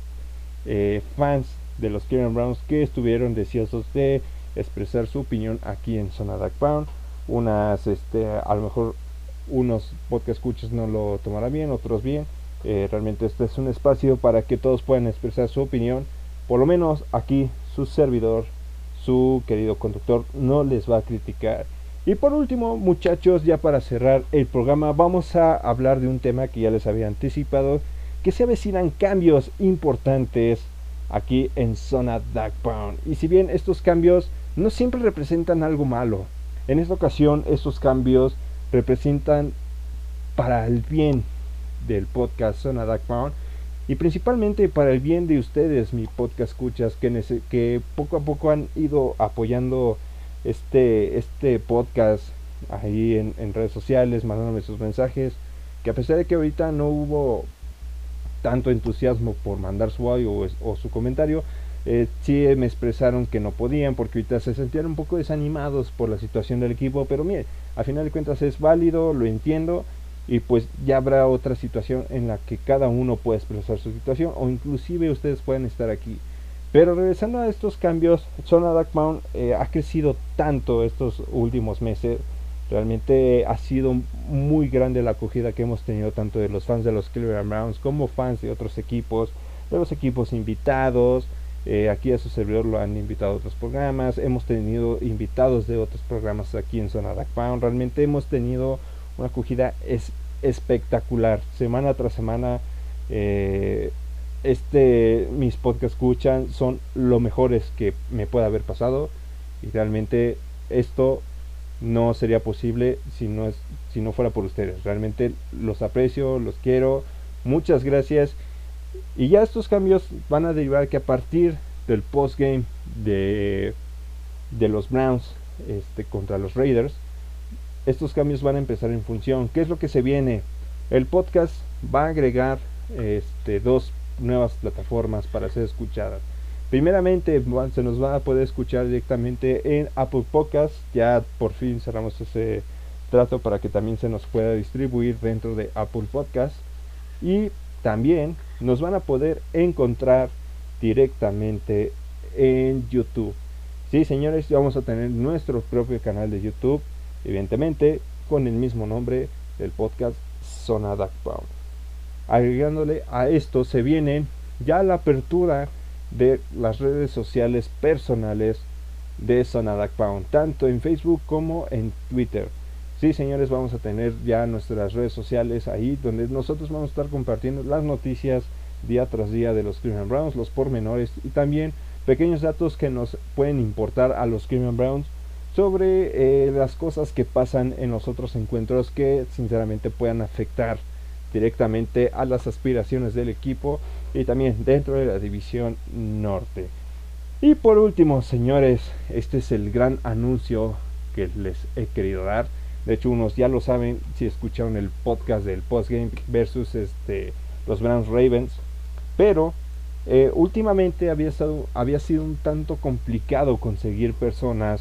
eh, fans de los Cleveland Browns que estuvieron deseosos de expresar su opinión aquí en Zona Dark Pound. Unas, este, a lo mejor unos podcast escuchas no lo tomarán bien, otros bien. Eh, realmente este es un espacio para que todos puedan expresar su opinión. Por lo menos aquí su servidor, su querido conductor, no les va a criticar y por último, muchachos, ya para cerrar el programa, vamos a hablar de un tema que ya les había anticipado, que se avecinan cambios importantes aquí en Zona Dark Pound. Y si bien estos cambios no siempre representan algo malo, en esta ocasión estos cambios representan para el bien del podcast Zona Dark Pound y principalmente para el bien de ustedes, mi podcast escuchas, que, que poco a poco han ido apoyando este, este podcast ahí en, redes sociales, mandándome sus mensajes, que a pesar de que ahorita no hubo tanto entusiasmo por mandar su audio o, su comentario, eh, sí me expresaron que no podían porque ahorita se sentían un poco desanimados por la situación del equipo, pero mire, a final de cuentas es válido, lo entiendo y pues ya habrá otra situación en la que cada uno puede expresar su situación o inclusive ustedes pueden estar aquí. Pero regresando a estos cambios, Zona Dark Mountain eh, ha crecido tanto estos últimos meses. Realmente ha sido muy grande la acogida que hemos tenido tanto de los fans de los Cleveland Browns como fans de otros equipos, de los equipos invitados, eh, aquí a su servidor lo han invitado a otros programas. Hemos tenido invitados de otros programas aquí en Zona Pound. Realmente hemos tenido una acogida es espectacular. Semana tras semana, eh, este, mis podcasts escuchan son lo mejores que me pueda haber pasado. Y realmente esto no sería posible si no, es, si no fuera por ustedes. Realmente los aprecio, los quiero. Muchas gracias. Y ya estos cambios van a derivar que a partir del postgame de, de los Browns este, contra los Raiders, estos cambios van a empezar en función. ¿Qué es lo que se viene? El podcast va a agregar este, dos nuevas plataformas para ser escuchadas. Primeramente se nos va a poder escuchar directamente en Apple Podcast. Ya por fin cerramos ese trato para que también se nos pueda distribuir dentro de Apple Podcast. Y también nos van a poder encontrar directamente en YouTube. Sí, señores, vamos a tener nuestro propio canal de YouTube, evidentemente con el mismo nombre del podcast Zona Pound. Agregándole a esto se viene ya la apertura de las redes sociales personales de Zona Pound, tanto en Facebook como en Twitter. Sí, señores, vamos a tener ya nuestras redes sociales ahí donde nosotros vamos a estar compartiendo las noticias día tras día de los Cleveland Browns, los pormenores y también pequeños datos que nos pueden importar a los Cleveland Browns sobre eh, las cosas que pasan en los otros encuentros que sinceramente puedan afectar directamente a las aspiraciones del equipo y también dentro de la división norte. Y por último, señores, este es el gran anuncio que les he querido dar. De hecho, unos ya lo saben si escucharon el podcast del postgame versus este, los Browns Ravens. Pero eh, últimamente había, estado, había sido un tanto complicado conseguir personas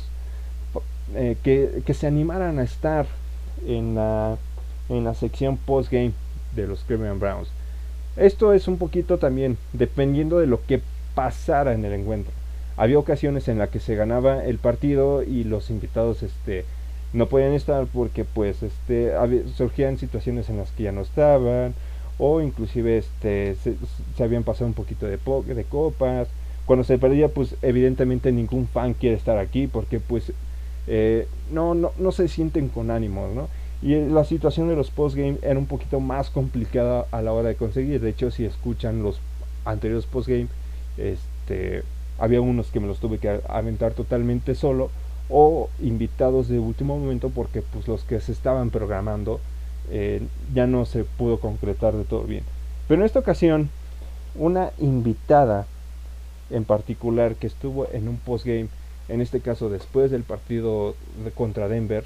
eh, que, que, se animaran a estar en la, en la sección postgame de los Cleveland Browns. Esto es un poquito también dependiendo de lo que pasara en el encuentro. Había ocasiones en las que se ganaba el partido y los invitados este, no podían estar porque pues este surgían situaciones en las que ya no estaban o inclusive este se, habían pasado un poquito de, de copas cuando se perdía pues evidentemente ningún fan quiere estar aquí porque pues eh, no, no, no se sienten con ánimos ¿no? Y la situación de los postgame era un poquito más complicada a la hora de conseguir de hecho si escuchan los anteriores postgame este había unos que me los tuve que aventar totalmente solo o invitados de último momento porque pues los que se estaban programando eh, ya no se pudo concretar de todo bien. Pero en esta ocasión, una invitada en particular que estuvo en un postgame, en este caso después del partido contra Denver,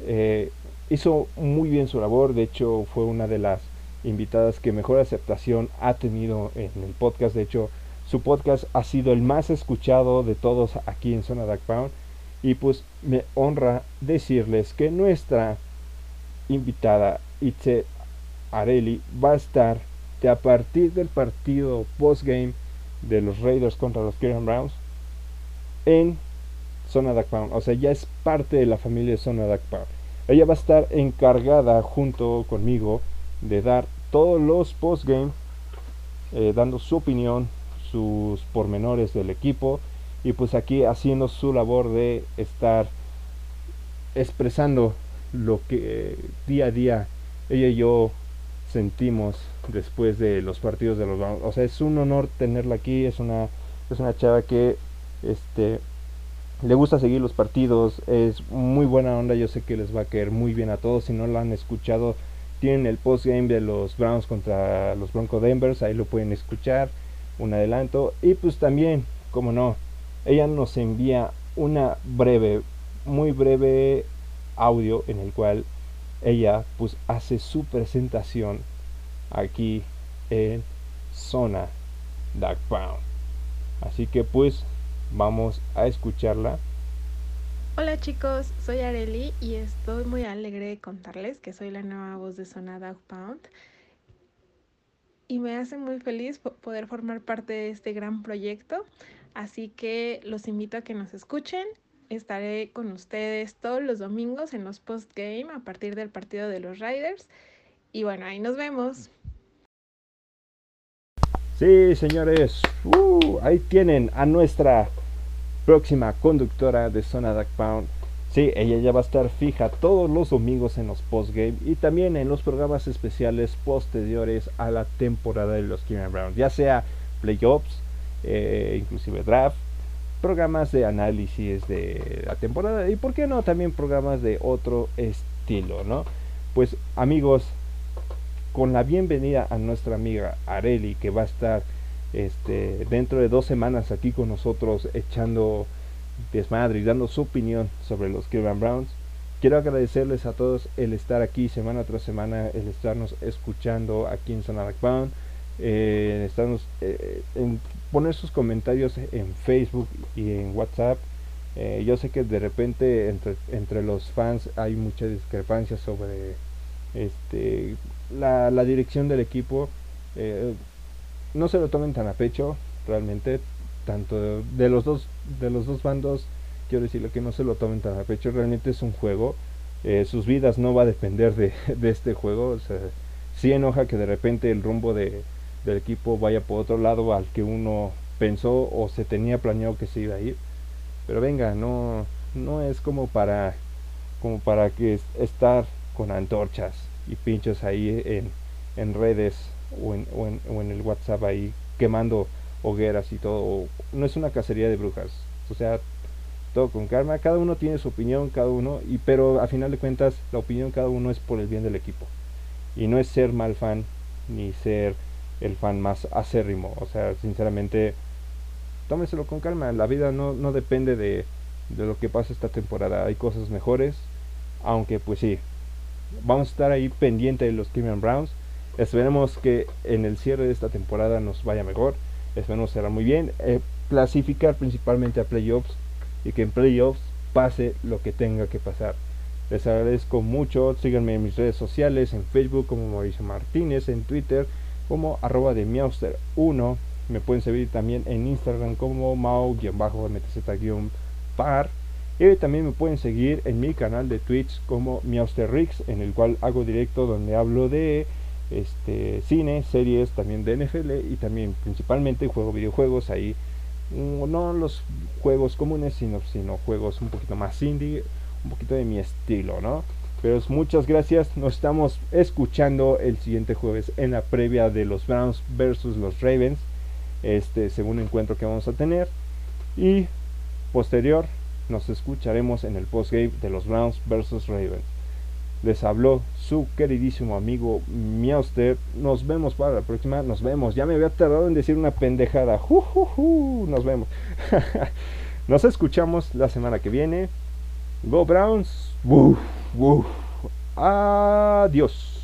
eh, hizo muy bien su labor, de hecho fue una de las invitadas que mejor aceptación ha tenido en el podcast, de hecho su podcast ha sido el más escuchado de todos aquí en Zona Dark Pound y pues me honra decirles que nuestra invitada Itze Areli va a estar a partir del partido postgame de los Raiders contra los Cleveland Browns en Zona Duck Pound. O sea, ya es parte de la familia de Zona Duck Pound. Ella va a estar encargada junto conmigo de dar todos los postgame, eh, dando su opinión, sus pormenores del equipo y pues aquí haciendo su labor de estar expresando lo que eh, día a día ella y yo sentimos después de los partidos de los o sea es un honor tenerla aquí es una es una chava que este le gusta seguir los partidos es muy buena onda yo sé que les va a caer muy bien a todos si no la han escuchado tienen el post game de los Browns contra los Bronco Denvers ahí lo pueden escuchar un adelanto y pues también como no ella nos envía una breve, muy breve audio en el cual ella pues hace su presentación aquí en Zona Dark Pound. Así que pues vamos a escucharla. Hola chicos, soy Areli y estoy muy alegre de contarles que soy la nueva voz de Zona Dog Pound. Y me hace muy feliz poder formar parte de este gran proyecto. Así que los invito a que nos escuchen. Estaré con ustedes todos los domingos en los post-game a partir del partido de los Riders. Y bueno, ahí nos vemos. Sí, señores, uh, ahí tienen a nuestra próxima conductora de Zona Duck Pound. Sí, ella ya va a estar fija todos los domingos en los postgame y también en los programas especiales posteriores a la temporada de los Kingdom Browns, ya sea playoffs, eh, inclusive draft, programas de análisis de la temporada y por qué no también programas de otro estilo, ¿no? Pues amigos, con la bienvenida a nuestra amiga Areli, que va a estar este, dentro de dos semanas aquí con nosotros echando desmadre y dando su opinión sobre los Cleveland Browns. Quiero agradecerles a todos el estar aquí semana tras semana, el estarnos escuchando aquí en Sonara Bound, eh, estarnos, eh, poner sus comentarios en Facebook y en WhatsApp. Eh, yo sé que de repente entre, entre los fans hay mucha discrepancia sobre este la, la dirección del equipo eh, no se lo tomen tan a pecho realmente tanto de, los dos de los dos bandos quiero decirle que no se lo tomen tan a pecho realmente es un juego eh, sus vidas no va a depender de, de este juego o sea, sí enoja que de repente el rumbo de, del equipo vaya por otro lado al que uno pensó o se tenía planeado que se iba a ir pero venga no no es como para como para que estar con antorchas y pinchos ahí en, en redes o en, o, en, el WhatsApp ahí quemando hogueras y todo. No es una cacería de brujas. O sea, todo con calma. Cada uno tiene su opinión, cada uno. Y, pero a final de cuentas, la opinión cada uno es por el bien del equipo. Y no es ser mal fan ni ser el fan más acérrimo. O sea, sinceramente, tómeselo con calma. La vida no, no depende de, de lo que pasa esta temporada. Hay cosas mejores. Aunque pues sí, vamos a estar ahí pendiente de los Cleveland Browns. Esperemos que en el cierre de esta temporada nos vaya mejor. Esperemos será muy bien. Eh, clasificar principalmente a playoffs y que en playoffs pase lo que tenga que pasar. Les agradezco mucho. Síganme en mis redes sociales, en Facebook como Mauricio Martínez, en Twitter como arroba de Miauster1. Me pueden seguir también en Instagram como Mau-MTZ-par. Y también me pueden seguir en mi canal de Twitch como Miausterrix, en el cual hago directo donde hablo de este cine, series, también de NFL y también principalmente juego videojuegos ahí. Mm, no los juegos comunes, sino, sino juegos un poquito más indie, un poquito de mi estilo, ¿no? Pero muchas gracias. Nos estamos escuchando el siguiente jueves en la previa de los Browns versus los Ravens. Este segundo encuentro que vamos a tener. Y posterior nos escucharemos en el postgame de los Browns versus Ravens. Les habló su queridísimo amigo Miauster. Nos vemos para la próxima. Nos vemos. Ya me había tardado en decir una pendejada. Nos vemos. nos escuchamos la semana que viene. Go Browns. Adiós.